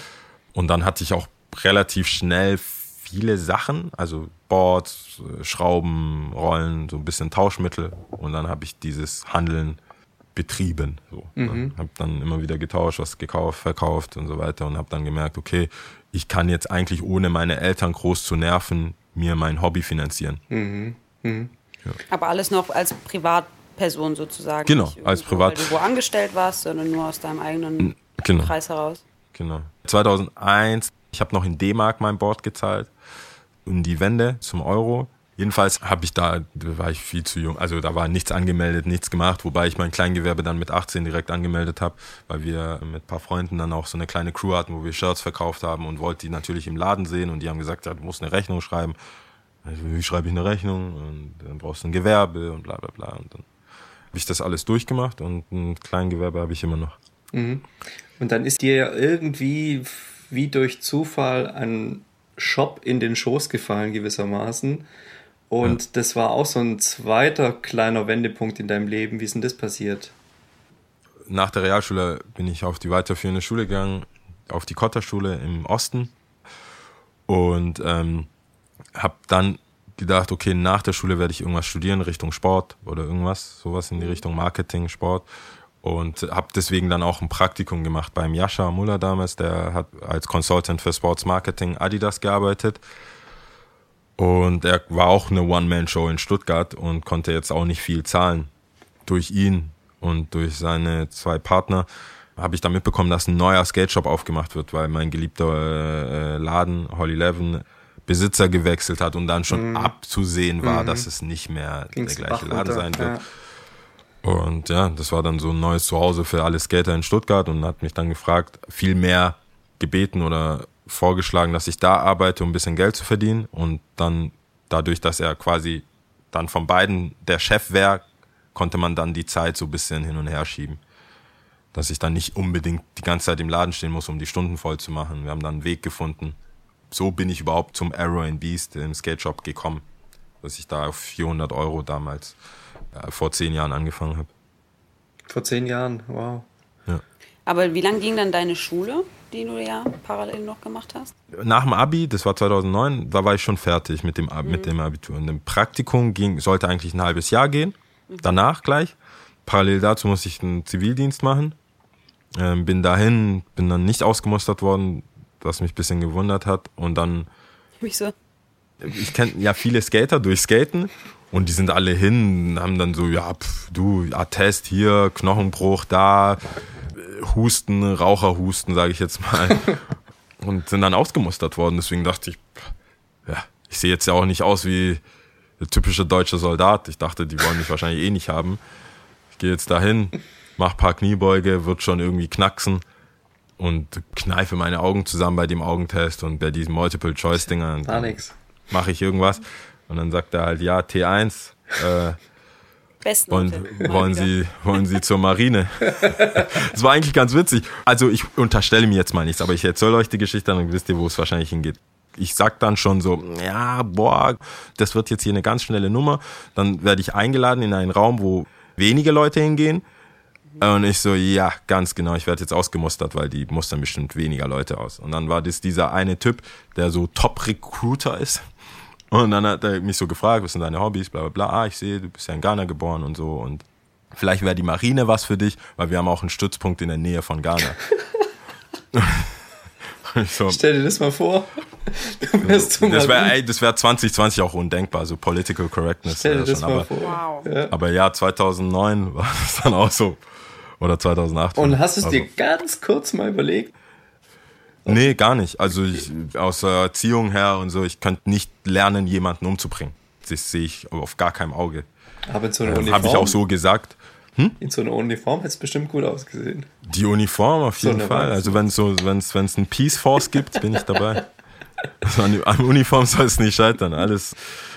Und dann hatte ich auch relativ schnell viele Sachen, also Boards, Schrauben, Rollen, so ein bisschen Tauschmittel. Und dann habe ich dieses Handeln betrieben. So. Mhm. Habe dann immer wieder getauscht, was gekauft, verkauft und so weiter und habe dann gemerkt, okay, ich kann jetzt eigentlich ohne meine Eltern groß zu nerven mir mein Hobby finanzieren. Mhm. Mhm. Ja. Aber alles noch als Privatperson sozusagen. Genau, als Privat. Weil du wo angestellt warst, sondern nur aus deinem eigenen genau. Preis heraus. Genau. 2001, ich habe noch in D-Mark mein Board gezahlt, um die Wende zum Euro. Jedenfalls habe ich da, da war ich viel zu jung, also da war nichts angemeldet, nichts gemacht, wobei ich mein Kleingewerbe dann mit 18 direkt angemeldet habe, weil wir mit ein paar Freunden dann auch so eine kleine Crew hatten, wo wir Shirts verkauft haben und wollte die natürlich im Laden sehen und die haben gesagt, ja, du musst eine Rechnung schreiben. Also, wie schreibe ich eine Rechnung? Und dann brauchst du ein Gewerbe und bla bla bla. Und dann habe ich das alles durchgemacht und ein Kleingewerbe habe ich immer noch. Mhm. Und dann ist dir ja irgendwie wie durch Zufall ein Shop in den Schoß gefallen gewissermaßen und ja. das war auch so ein zweiter kleiner Wendepunkt in deinem Leben. Wie ist denn das passiert? Nach der Realschule bin ich auf die weiterführende Schule gegangen, auf die Kotterschule im Osten. Und ähm, habe dann gedacht, okay, nach der Schule werde ich irgendwas studieren Richtung Sport oder irgendwas, sowas in die Richtung Marketing, Sport. Und habe deswegen dann auch ein Praktikum gemacht beim Jascha Muller damals, der hat als Consultant für Sports Marketing Adidas gearbeitet. Und er war auch eine One-Man-Show in Stuttgart und konnte jetzt auch nicht viel zahlen. Durch ihn und durch seine zwei Partner habe ich dann mitbekommen, dass ein neuer Skate Shop aufgemacht wird, weil mein geliebter äh, Laden, Holly Levin, Besitzer gewechselt hat und dann schon mhm. abzusehen war, mhm. dass es nicht mehr Ging's der gleiche Laden sein wird. Ja. Und ja, das war dann so ein neues Zuhause für alle Skater in Stuttgart und hat mich dann gefragt, viel mehr gebeten oder vorgeschlagen, dass ich da arbeite, um ein bisschen Geld zu verdienen. Und dann dadurch, dass er quasi dann von beiden der Chef wäre, konnte man dann die Zeit so ein bisschen hin und her schieben. Dass ich dann nicht unbedingt die ganze Zeit im Laden stehen muss, um die Stunden voll zu machen. Wir haben dann einen Weg gefunden. So bin ich überhaupt zum Arrow and Beast im Skate Shop gekommen. Dass ich da auf 400 Euro damals äh, vor zehn Jahren angefangen habe. Vor zehn Jahren, wow. Ja. Aber wie lange ging dann deine Schule? Die du ja parallel noch gemacht hast? Nach dem Abi, das war 2009, da war ich schon fertig mit dem, mhm. mit dem Abitur. Und im Praktikum ging, sollte eigentlich ein halbes Jahr gehen, mhm. danach gleich. Parallel dazu musste ich einen Zivildienst machen. Ähm, bin dahin, bin dann nicht ausgemustert worden, was mich ein bisschen gewundert hat. Und dann. Wieso? Ich kenne ja viele Skater durch Skaten und die sind alle hin, haben dann so, ja, pf, du, Attest hier, Knochenbruch da, Husten, Raucherhusten, sage ich jetzt mal. *laughs* und sind dann ausgemustert worden. Deswegen dachte ich, ja, ich sehe jetzt ja auch nicht aus wie der typische deutsche Soldat. Ich dachte, die wollen mich wahrscheinlich eh nicht haben. Ich gehe jetzt dahin, mach paar Kniebeuge, wird schon irgendwie knacksen und kneife meine Augen zusammen bei dem Augentest und bei diesen Multiple-Choice-Dingern. War nix. Mache ich irgendwas. Und dann sagt er halt, ja, T1, äh, wollen, wollen, Sie, *laughs* wollen Sie zur Marine? das war eigentlich ganz witzig. Also ich unterstelle mir jetzt mal nichts, aber ich erzähle euch die Geschichte, dann wisst ihr, wo es wahrscheinlich hingeht. Ich sag dann schon so, ja, boah, das wird jetzt hier eine ganz schnelle Nummer. Dann werde ich eingeladen in einen Raum, wo wenige Leute hingehen. Und ich so, ja, ganz genau, ich werde jetzt ausgemustert, weil die mustern bestimmt weniger Leute aus. Und dann war das dieser eine Typ, der so Top-Recruiter ist und dann hat er mich so gefragt, was sind deine Hobbys, bla bla bla. Ah, ich sehe, du bist ja in Ghana geboren und so. Und vielleicht wäre die Marine was für dich, weil wir haben auch einen Stützpunkt in der Nähe von Ghana. *laughs* so, Stell dir das mal vor. das wäre wär 2020 auch undenkbar, so Political Correctness. Stell dir das schon, mal aber, vor. Ja. Aber ja, 2009 *laughs* war das dann auch so. Oder 2008. Und hast du es also. dir ganz kurz mal überlegt? Nee, gar nicht. Also ich, aus der Erziehung her und so, ich könnte nicht lernen, jemanden umzubringen. Das sehe ich auf gar keinem Auge. Aber in so einer ähm, Uniform. Habe ich auch so gesagt. Hm? In so einer Uniform hätte es bestimmt gut ausgesehen. Die Uniform auf jeden so Fall. Also wenn es so, wenn's, wenn's ein Peace Force gibt, bin ich dabei. *laughs* Also an, an Uniform soll es nicht scheitern. Alles,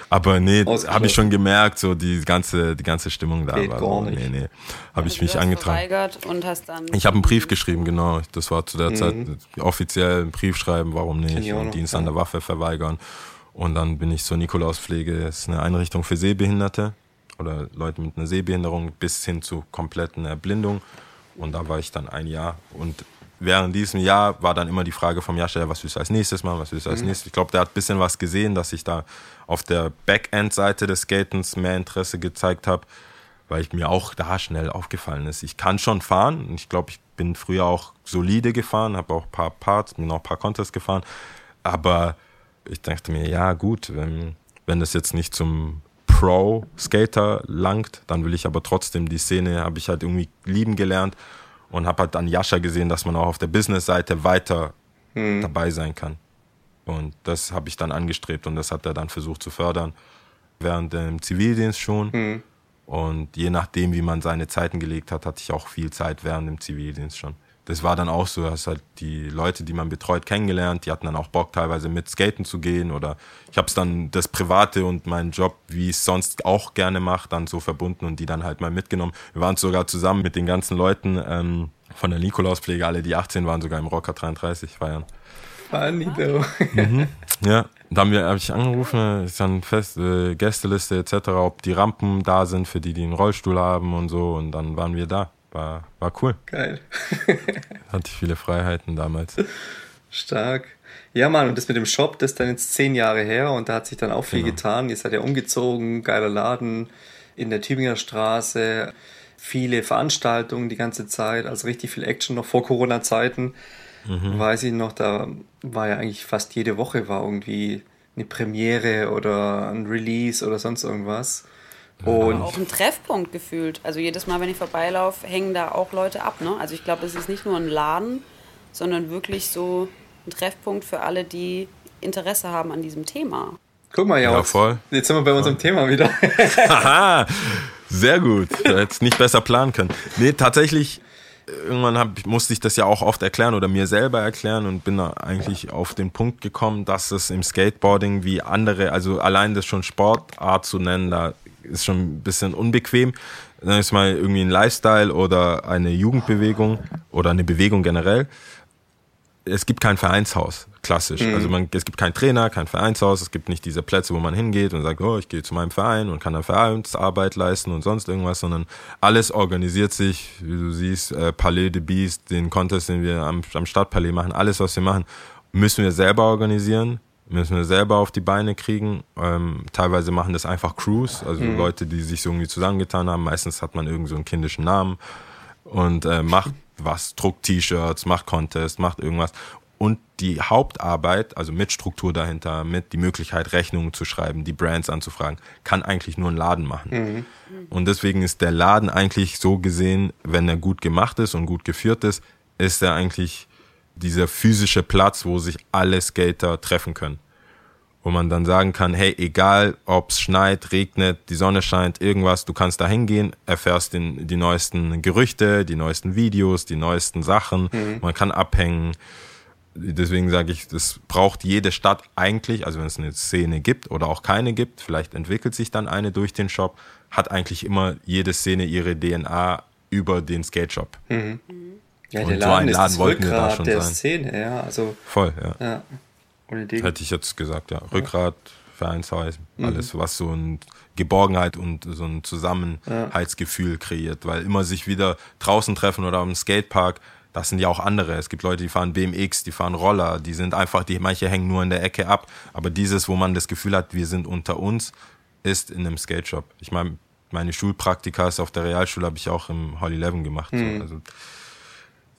Aber nee, habe ich schon gemerkt, so die ganze, die ganze Stimmung da Geht war. Gar nicht. nee, nee. Habe Also ich du mich hast angetragen. verweigert Und hast dann Ich habe einen Brief geschrieben, genau. Das war zu der Zeit offiziell ein Brief schreiben, warum nicht, und Dienst an der Waffe verweigern. Und dann bin ich zur Nikolauspflege, das ist eine Einrichtung für Sehbehinderte oder Leute mit einer Sehbehinderung bis hin zu kompletten Erblindung. Und da war ich dann ein Jahr. Und während diesem Jahr war dann immer die Frage vom Jascha, ja, was willst du als nächstes machen, was willst du als Mhm. nächstes? Ich glaube, der hat ein bisschen was gesehen, dass ich da auf der Backend-Seite des Skatens mehr Interesse gezeigt habe, weil ich mir auch da schnell aufgefallen ist. Ich kann schon fahren. und Ich glaube, ich bin früher auch solide gefahren, habe auch ein paar Parts, bin auch ein paar Contests gefahren. Aber ich dachte mir, ja gut, wenn, wenn das jetzt nicht zum Pro-Skater langt, dann will ich aber trotzdem die Szene, habe ich halt irgendwie lieben gelernt und habe halt an Jascha gesehen, dass man auch auf der Business-Seite weiter dabei sein kann. Und das habe ich dann angestrebt und das hat er dann versucht zu fördern. Während dem Zivildienst schon. Und je nachdem, wie man seine Zeiten gelegt hat, hatte ich auch viel Zeit während dem Zivildienst schon. Das war dann auch so, dass halt die Leute, die man betreut, kennengelernt, die hatten dann auch Bock, teilweise mit Skaten zu gehen. Oder ich habe es dann das Private und meinen Job, wie ich es sonst auch gerne mache, dann so verbunden und die dann halt mal mitgenommen. Wir waren sogar zusammen mit den ganzen Leuten ähm, von der Nikolauspflege, alle die 18 waren, sogar im Rocker 33 feiern. Funny though. Ja, da haben wir, habe ich angerufen, ist dann fest, äh, Gästeliste etc., ob die Rampen da sind für die, die einen Rollstuhl haben und so. Und dann waren wir da. War, war cool. Geil. *laughs* Hatte ich viele Freiheiten damals. Stark. Ja, Mann, und das mit dem Shop, das ist dann jetzt zehn Jahre her und da hat sich dann auch viel Genau. getan. Ihr seid ja umgezogen, geiler Laden in der Tübinger Straße, viele Veranstaltungen die ganze Zeit, also richtig viel Action noch vor Corona-Zeiten. Mhm. Weiß ich noch, da war ja eigentlich fast jede Woche war irgendwie eine Premiere oder ein Release oder sonst irgendwas. Und auch ein Treffpunkt gefühlt. Also jedes Mal, wenn ich vorbeilaufe, hängen da auch Leute ab. Ne? Also ich glaube, es ist nicht nur ein Laden, sondern wirklich so ein Treffpunkt für alle, die Interesse haben an diesem Thema. guck mal, ja, Ja, voll. jetzt sind wir bei unserem Thema wieder. *laughs* Haha, sehr gut. Hätte es nicht besser planen können. Nee, tatsächlich, irgendwann hab, musste ich das ja auch oft erklären oder mir selber erklären und bin da eigentlich auf den Punkt gekommen, dass es im Skateboarding wie andere, also allein das schon Sportart zu nennen, da ist schon ein bisschen unbequem. Dann ist mal irgendwie ein Lifestyle oder eine Jugendbewegung oder eine Bewegung generell es gibt kein Vereinshaus, klassisch. Also man, es gibt keinen Trainer, kein Vereinshaus, es gibt nicht diese Plätze, wo man hingeht und sagt, oh, ich gehe zu meinem Verein und kann dann Vereinsarbeit leisten und sonst irgendwas, sondern alles organisiert sich, wie du siehst, äh, Palais de Beast, den Contest, den wir am, am Stadtpalais machen, alles, was wir machen, müssen wir selber organisieren, müssen wir selber auf die Beine kriegen. Ähm, teilweise machen das einfach Crews, also Leute, die sich so irgendwie zusammengetan haben. Meistens hat man irgend so einen kindischen Namen und äh, macht was, druckt T-Shirts, macht Contest, macht irgendwas. Und die Hauptarbeit, also mit Struktur dahinter, mit die Möglichkeit, Rechnungen zu schreiben, die Brands anzufragen, kann eigentlich nur ein Laden machen. Und deswegen ist der Laden eigentlich so gesehen, wenn er gut gemacht ist und gut geführt ist, ist er eigentlich dieser physische Platz, wo sich alle Skater treffen können. Wo man dann sagen kann, hey, egal ob es schneit, regnet, die Sonne scheint, irgendwas, du kannst da hingehen, erfährst den, die neuesten Gerüchte, die neuesten Videos, die neuesten Sachen, man kann abhängen. Deswegen sage ich, das braucht jede Stadt eigentlich, also wenn es eine Szene gibt oder auch keine gibt, vielleicht entwickelt sich dann eine durch den Shop, hat eigentlich immer jede Szene ihre DNA über den Skate Shop. Ja, Und der so Laden ein ist Laden wollten wir da Rückgrat schon der sein. Szene, ja, also Voll, ja. ja, ohne Ding. Hätte ich jetzt gesagt, ja. Rückgrat, Vereinshaus, alles, was so ein Geborgenheit und so ein Zusammenhaltsgefühl kreiert, weil immer sich wieder draußen treffen oder am Skatepark, das sind ja auch andere. Es gibt Leute, die fahren BMX, die fahren Roller, die sind einfach, die manche hängen nur in der Ecke ab. Aber dieses, wo man das Gefühl hat, wir sind unter uns, ist in einem Skate Shop. Ich meine, meine Schulpraktikas auf der Realschule habe ich auch im Holly Eleven gemacht. So. Also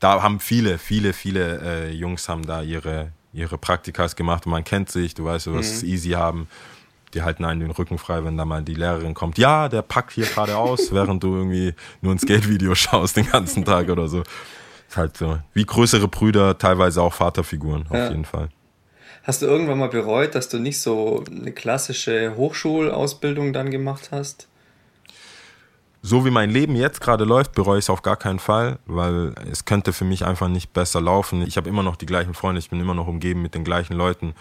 da haben viele, viele, viele äh, Jungs haben da ihre, ihre Praktikas gemacht und man kennt sich, du weißt, du wirst es easy haben. Die halten einen den Rücken frei, wenn da mal die Lehrerin kommt. Ja, der packt hier gerade aus, *laughs* während du irgendwie nur ein Skate-Video schaust den ganzen Tag oder so. Ist halt so. Wie größere Brüder, teilweise auch Vaterfiguren, auf Ja. jeden Fall. Hast du irgendwann mal bereut, dass du nicht so eine klassische Hochschulausbildung dann gemacht hast? So wie mein Leben jetzt gerade läuft, bereue ich es auf gar keinen Fall, weil es könnte für mich einfach nicht besser laufen. Ich habe immer noch die gleichen Freunde, ich bin immer noch umgeben mit den gleichen Leuten.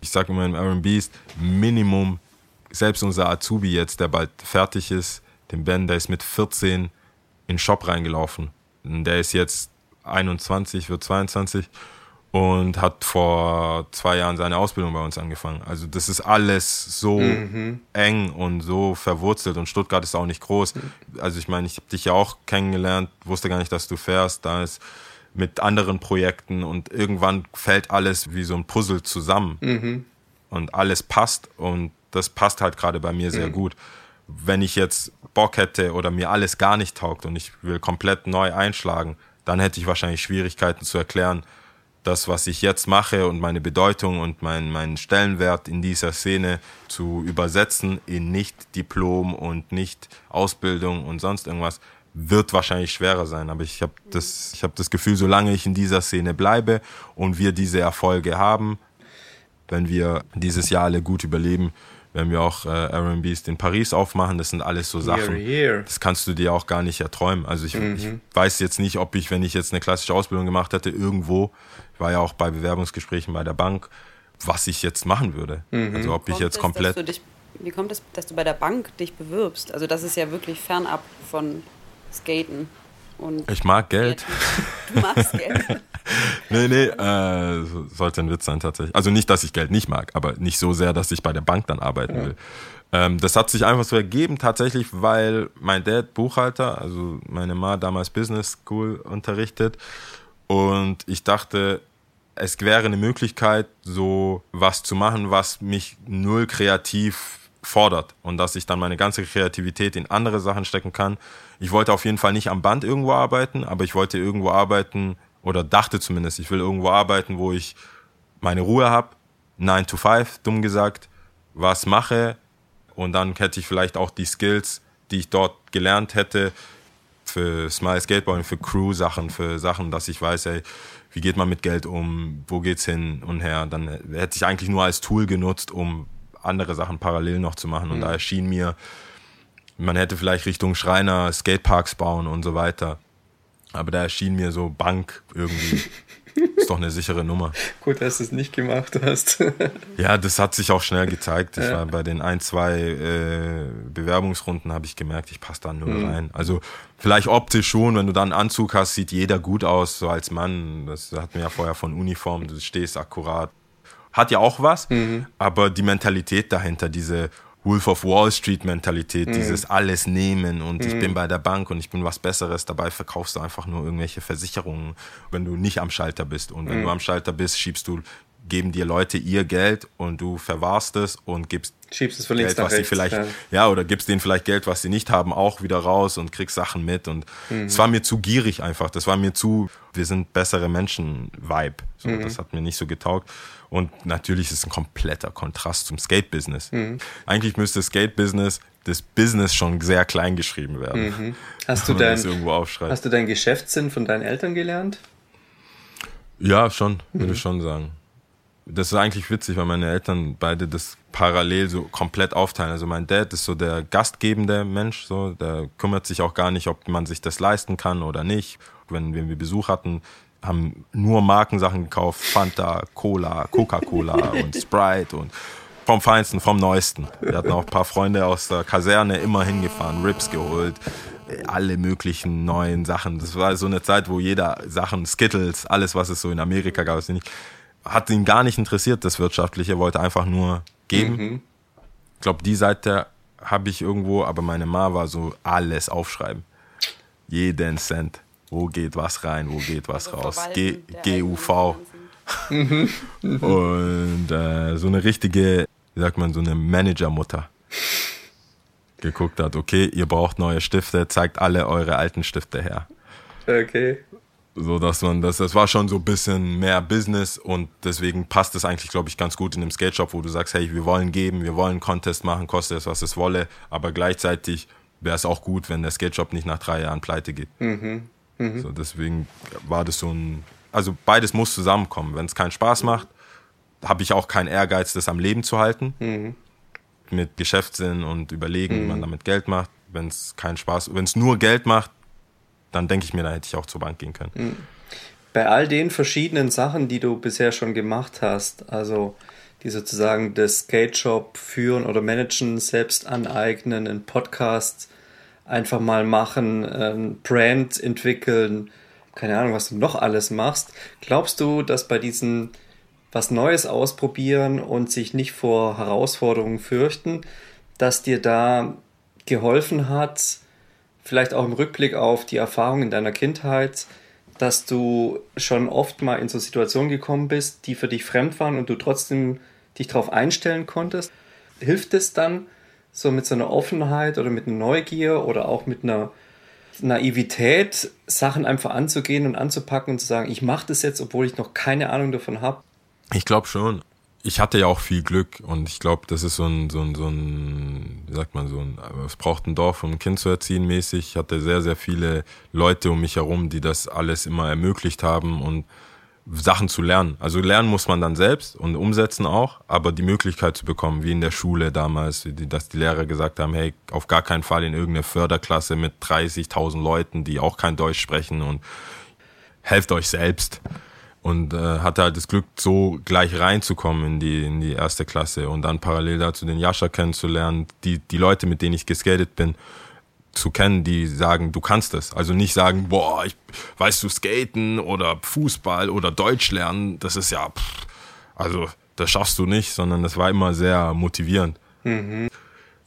Ich sage immer im R&B ist Minimum selbst unser Azubi jetzt, der bald fertig ist, den Ben, der ist mit 14 in den Shop reingelaufen. Der ist jetzt 21, wird 22 und hat vor zwei Jahren seine Ausbildung bei uns angefangen. Also das ist alles so mhm. eng und so verwurzelt und Stuttgart ist auch nicht groß. Also ich meine, ich habe dich ja auch kennengelernt, wusste gar nicht, dass du fährst. Da ist mit anderen Projekten und irgendwann fällt alles wie so ein Puzzle zusammen mhm. und alles passt und das passt halt gerade bei mir sehr mhm. gut. Wenn ich jetzt Bock hätte oder mir alles gar nicht taugt und ich will komplett neu einschlagen, dann hätte ich wahrscheinlich Schwierigkeiten zu erklären, das, was ich jetzt mache und meine Bedeutung und mein, meinen Stellenwert in dieser Szene zu übersetzen in nicht Diplom und nicht Ausbildung und sonst irgendwas, wird wahrscheinlich schwerer sein. Aber ich habe das, ich hab das Gefühl, solange ich in dieser Szene bleibe und wir diese Erfolge haben, wenn wir dieses Jahr alle gut überleben, wenn wir auch äh, R&Bs in Paris aufmachen, das sind alles so Sachen, here, here. das kannst du dir auch gar nicht erträumen. Also ich, mhm. ich, weiß jetzt nicht, ob ich, wenn ich jetzt eine klassische Ausbildung gemacht hätte, irgendwo, ich war ja auch bei Bewerbungsgesprächen bei der Bank, was ich jetzt machen würde. Mhm. Also ob ich jetzt es, komplett... Dich, wie kommt es, dass du bei der Bank dich bewirbst? Also das ist ja wirklich fernab von Skaten. Und ich mag Geld. Du magst Geld. *laughs* nee, nee, äh, sollte ein Witz sein tatsächlich. Also nicht, dass ich Geld nicht mag, aber nicht so sehr, dass ich bei der Bank dann arbeiten ja. will. Ähm, das hat sich einfach so ergeben, tatsächlich, weil mein Dad Buchhalter, also meine Ma damals Business School unterrichtet. Und ich dachte, es wäre eine Möglichkeit, so was zu machen, was mich null kreativ fordert und dass ich dann meine ganze Kreativität in andere Sachen stecken kann. Ich wollte auf jeden Fall nicht am Band irgendwo arbeiten, aber ich wollte irgendwo arbeiten, oder dachte zumindest, ich will irgendwo arbeiten, wo ich meine Ruhe habe, 9 to 5, dumm gesagt, was mache und dann hätte ich vielleicht auch die Skills, die ich dort gelernt hätte, für Smile Skateboarding, für Crew-Sachen, für Sachen, dass ich weiß, ey, wie geht man mit Geld um, wo geht's hin und her. Dann hätte ich eigentlich nur als Tool genutzt, um andere Sachen parallel noch zu machen. Und mhm. da erschien mir, man hätte vielleicht Richtung Schreiner Skateparks bauen und so weiter. Aber da erschien mir so Bank irgendwie. *laughs* Ist doch eine sichere Nummer. Gut, dass du es nicht gemacht hast. *laughs* ja, das hat sich auch schnell gezeigt. Ich ja. war bei den ein, zwei äh, Bewerbungsrunden, habe ich gemerkt, ich passe da nur mhm. rein. Also vielleicht optisch schon, wenn du dann einen Anzug hast, sieht jeder gut aus, so als Mann. Das hat mir ja vorher von Uniform, du stehst akkurat. Hat ja auch was, mhm. aber die Mentalität dahinter, diese Wolf of Wall Street Mentalität, mhm. dieses alles nehmen und mhm. ich bin bei der Bank und ich bin was Besseres. Dabei verkaufst du einfach nur irgendwelche Versicherungen, wenn du nicht am Schalter bist. Und wenn mhm. du am Schalter bist, schiebst du, geben dir Leute ihr Geld und du verwahrst es und gibst Schiebst es von links Geld, was rechts, sie vielleicht, ja. ja. oder gibst denen vielleicht Geld, was sie nicht haben, auch wieder raus und kriegst Sachen mit. Und mhm. es war mir zu gierig einfach. Das war mir zu, wir sind bessere Menschen-Vibe. So, mhm. Das hat mir nicht so getaugt. Und natürlich ist es ein kompletter Kontrast zum Skate-Business. Mhm. Eigentlich müsste Skate-Business, das Business schon sehr klein geschrieben werden. Mhm. *laughs* Hast, du dein, hast du deinen Geschäftssinn von deinen Eltern gelernt? Ja, schon, würde mhm. ich schon sagen. Das ist eigentlich witzig, weil meine Eltern beide das parallel so komplett aufteilen. Also mein Dad ist so der gastgebende Mensch, so, der kümmert sich auch gar nicht, ob man sich das leisten kann oder nicht. Wenn, wenn wir Besuch hatten, haben nur Markensachen gekauft, Fanta, Cola, Coca-Cola *laughs* und Sprite und vom Feinsten, vom Neuesten. Wir hatten auch ein paar Freunde aus der Kaserne immer hingefahren, Rips geholt, alle möglichen neuen Sachen. Das war so eine Zeit, wo jeder Sachen, Skittles, alles, was es so in Amerika gab, hat ihn gar nicht interessiert, das Wirtschaftliche, wollte einfach nur geben. Mhm. Ich glaube, die Seite habe ich irgendwo, aber meine Ma war so alles aufschreiben. Jeden Cent wo geht was rein, wo geht was also raus. G, GUV. *laughs* und äh, so eine richtige, wie sagt man, so eine Managermutter geguckt hat, okay, ihr braucht neue Stifte, zeigt alle eure alten Stifte her. Okay. So dass man das, das war schon so ein bisschen mehr Business und deswegen passt es eigentlich, glaube ich, ganz gut in dem Skate Shop, wo du sagst, hey, wir wollen geben, wir wollen Contest machen, koste es, was es wolle, aber gleichzeitig wäre es auch gut, wenn der Skate Shop nicht nach drei Jahren pleite geht. Mhm. Mhm. So, deswegen war das so ein, also beides muss zusammenkommen. Wenn es keinen Spaß macht, habe ich auch keinen Ehrgeiz, das am Leben zu halten. Mhm. Mit Geschäftssinn und überlegen, wie man mhm. damit Geld macht. Wenn es keinen Spaß, wenn es nur Geld macht, dann denke ich mir, da hätte ich auch zur Bank gehen können. Mhm. Bei all den verschiedenen Sachen, die du bisher schon gemacht hast, also die sozusagen das Skate Shop führen oder managen, selbst aneignen, einen Podcast einfach mal machen, ein Brand entwickeln, keine Ahnung, was du noch alles machst. Glaubst du, dass bei diesen was Neues ausprobieren und sich nicht vor Herausforderungen fürchten, dass dir da geholfen hat, vielleicht auch im Rückblick auf die Erfahrung in deiner Kindheit, dass du schon oft mal in so Situationen gekommen bist, die für dich fremd waren und du trotzdem dich darauf einstellen konntest? Hilft es dann, so mit so einer Offenheit oder mit einer Neugier oder auch mit einer Naivität, Sachen einfach anzugehen und anzupacken und zu sagen, ich mache das jetzt, obwohl ich noch keine Ahnung davon habe? Ich glaube schon. Ich hatte ja auch viel Glück und ich glaube, das ist so ein, so ein, so ein, wie sagt man, so ein, es braucht ein Dorf, um ein Kind zu erziehen mäßig. Ich hatte sehr, sehr viele Leute um mich herum, die das alles immer ermöglicht haben und Sachen zu lernen. Also lernen muss man dann selbst und umsetzen auch, aber die Möglichkeit zu bekommen, wie in der Schule damals, dass die Lehrer gesagt haben, hey, auf gar keinen Fall in irgendeine Förderklasse mit 30.000 Leuten, die auch kein Deutsch sprechen und helft euch selbst. Und äh, hatte halt das Glück, so gleich reinzukommen in die, in die erste Klasse und dann parallel dazu den Jascha kennenzulernen, die, die Leute, mit denen ich geskatet bin, zu kennen, die sagen, du kannst es. Also nicht sagen, boah, ich, weißt du, skaten oder Fußball oder Deutsch lernen, das ist ja, pff, also das schaffst du nicht, sondern das war immer sehr motivierend. Mhm.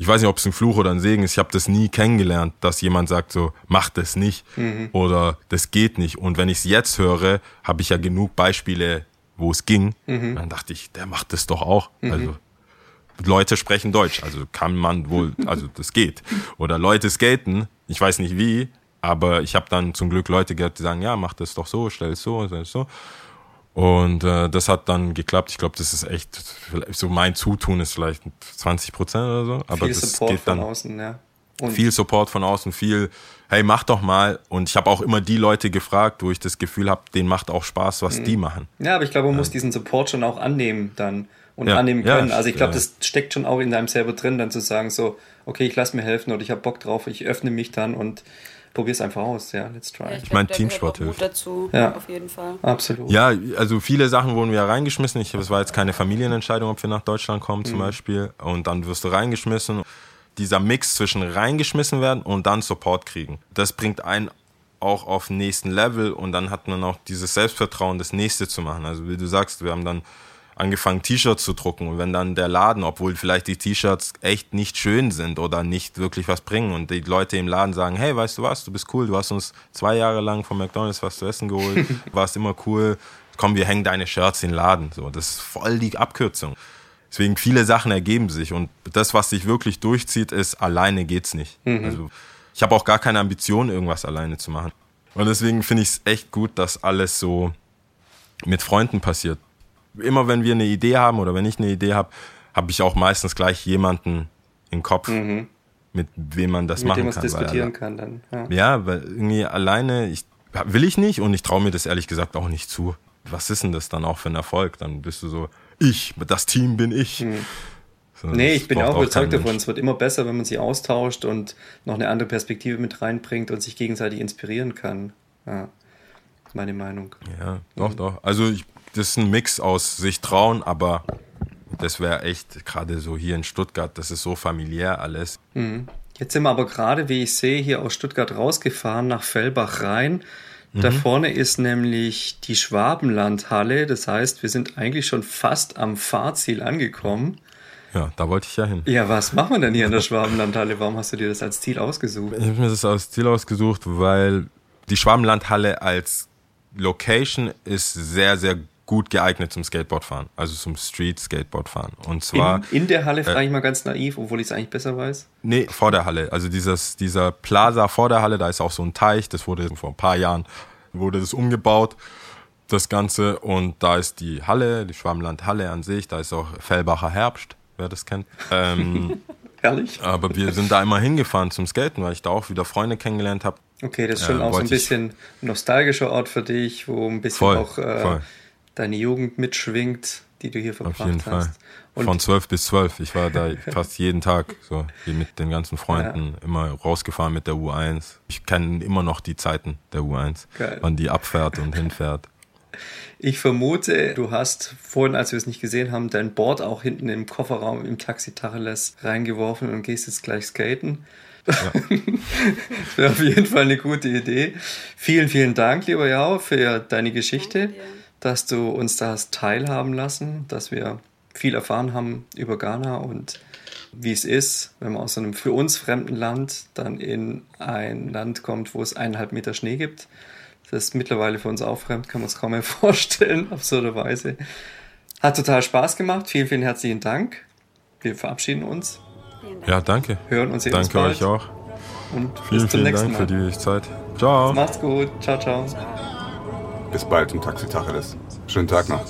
Ich weiß nicht, ob es ein Fluch oder ein Segen ist. Ich habe das nie kennengelernt, dass jemand sagt so, mach das nicht mhm. oder das geht nicht. Und wenn ich es jetzt höre, habe ich ja genug Beispiele, wo es ging. Mhm. Dann dachte ich, der macht das doch auch. Mhm. Also Leute sprechen Deutsch, also kann man wohl, also das geht. Oder Leute skaten, ich weiß nicht wie, aber ich habe dann zum Glück Leute gehört, die sagen, ja, mach das doch so, stell es so, stell es so. Und äh, das hat dann geklappt. Ich glaube, das ist echt, so mein Zutun ist vielleicht 20 Prozent oder so. Aber viel das Support geht dann, von außen, ja. Und viel Support von außen, viel, hey, mach doch mal. Und ich habe auch immer die Leute gefragt, wo ich das Gefühl habe, denen macht auch Spaß, was mhm. die machen. Ja, aber ich glaube, man muss diesen Support schon auch annehmen dann und ja, annehmen können. Ja, also ich glaube, das steckt schon auch in deinem selber drin, dann zu sagen so, okay, ich lass mir helfen oder ich habe Bock drauf, ich öffne mich dann und probier es einfach aus, ja, let's try. Ja, ich, ich meine, Teamsport hilft. dazu, ja. auf jeden Fall. Absolut. Ja, also viele Sachen wurden wir reingeschmissen. Ich, es war jetzt keine Familienentscheidung, ob wir nach Deutschland kommen zum mhm. Beispiel. Und dann wirst du reingeschmissen. Dieser Mix zwischen reingeschmissen werden und dann Support kriegen, das bringt einen auch auf den nächsten Level und dann hat man auch dieses Selbstvertrauen, das nächste zu machen. Also wie du sagst, wir haben dann angefangen, T-Shirts zu drucken. Und wenn dann der Laden, obwohl vielleicht die T-Shirts echt nicht schön sind oder nicht wirklich was bringen und die Leute im Laden sagen, hey, weißt du was, du bist cool, du hast uns zwei Jahre lang von McDonalds was zu essen geholt, *laughs* warst immer cool, komm, wir hängen deine Shirts in den Laden. So, das ist voll die Abkürzung. Deswegen viele Sachen ergeben sich und das, was sich wirklich durchzieht, ist, alleine geht's nicht. Mhm. Also ich habe auch gar keine Ambition, irgendwas alleine zu machen. Und deswegen finde ich es echt gut, dass alles so mit Freunden passiert immer wenn wir eine Idee haben oder wenn ich eine Idee habe, habe ich auch meistens gleich jemanden im Kopf, mhm. mit wem man das mit machen dem kann. diskutieren weil, kann dann. Ja. ja, weil irgendwie alleine, ich, will ich nicht und ich traue mir das ehrlich gesagt auch nicht zu. Was ist denn das dann auch für ein Erfolg? Dann bist du so, ich, das Team bin ich. Mhm. So, nee, ich bin auch überzeugt davon, es wird immer besser, wenn man sich austauscht und noch eine andere Perspektive mit reinbringt und sich gegenseitig inspirieren kann. Ja, ist meine Meinung. Ja, doch, mhm. doch. Also ich das ist ein Mix aus sich trauen, aber das wäre echt, gerade so hier in Stuttgart, das ist so familiär alles. Mhm. Jetzt sind wir aber gerade, wie ich sehe, hier aus Stuttgart rausgefahren nach Fellbach rein. Da mhm. vorne ist nämlich die Schwabenlandhalle. Das heißt, wir sind eigentlich schon fast am Fahrziel angekommen. Ja, da wollte ich ja hin. Ja, was machen wir denn hier in der Schwabenlandhalle? Warum hast du dir das als Ziel ausgesucht? Ich habe mir das als Ziel ausgesucht, weil die Schwabenlandhalle als Location ist sehr, sehr gut geeignet zum Skateboardfahren, also zum Street-Skateboardfahren. Und zwar. In, in der Halle frage ich mal ganz naiv, obwohl ich es eigentlich besser weiß. Nee, vor der Halle. Also dieses, dieser Plaza vor der Halle, da ist auch so ein Teich, das wurde vor ein paar Jahren, wurde das umgebaut, das Ganze. Und da ist die Halle, die Schwammland Halle an sich, da ist auch Fellbacher Herbst, wer das kennt. Ähm, *laughs* Herrlich. Aber wir sind da immer hingefahren zum Skaten, weil ich da auch wieder Freunde kennengelernt habe. Okay, das ist schon äh, auch so ein bisschen nostalgischer Ort für dich, wo ein bisschen voll, auch äh, deine Jugend mitschwingt, die du hier verbracht hast. Auf jeden hast. Fall. Und Von zwölf bis zwölf. Ich war da *laughs* fast jeden Tag so hier mit den ganzen Freunden ja. immer rausgefahren mit der U1. Ich kenne immer noch die Zeiten der U1, Geil. wann die abfährt und hinfährt. Ich vermute, du hast vorhin, als wir es nicht gesehen haben, dein Board auch hinten im Kofferraum im Taxi Tacheles reingeworfen und gehst jetzt gleich skaten. Ja. *laughs* Wäre auf jeden Fall eine gute Idee. Vielen, vielen Dank, lieber Jao, für deine Geschichte, dass du uns da hast teilhaben lassen, dass wir viel erfahren haben über Ghana und wie es ist, wenn man aus einem für uns fremden Land dann in ein Land kommt, wo es eineinhalb Meter Schnee gibt. Das ist mittlerweile für uns auch fremd, kann man es kaum mehr *laughs* vorstellen, absurderweise. Hat total Spaß gemacht. Vielen, vielen herzlichen Dank. Wir verabschieden uns. Ja, danke. Hören uns Danke bald. euch auch. Und vielen, bis zum vielen nächsten Dank Mal. für die Zeit. Ciao. Macht's gut. Ciao, ciao. Bis bald im Taxi Tacheles. Schönen Tag noch.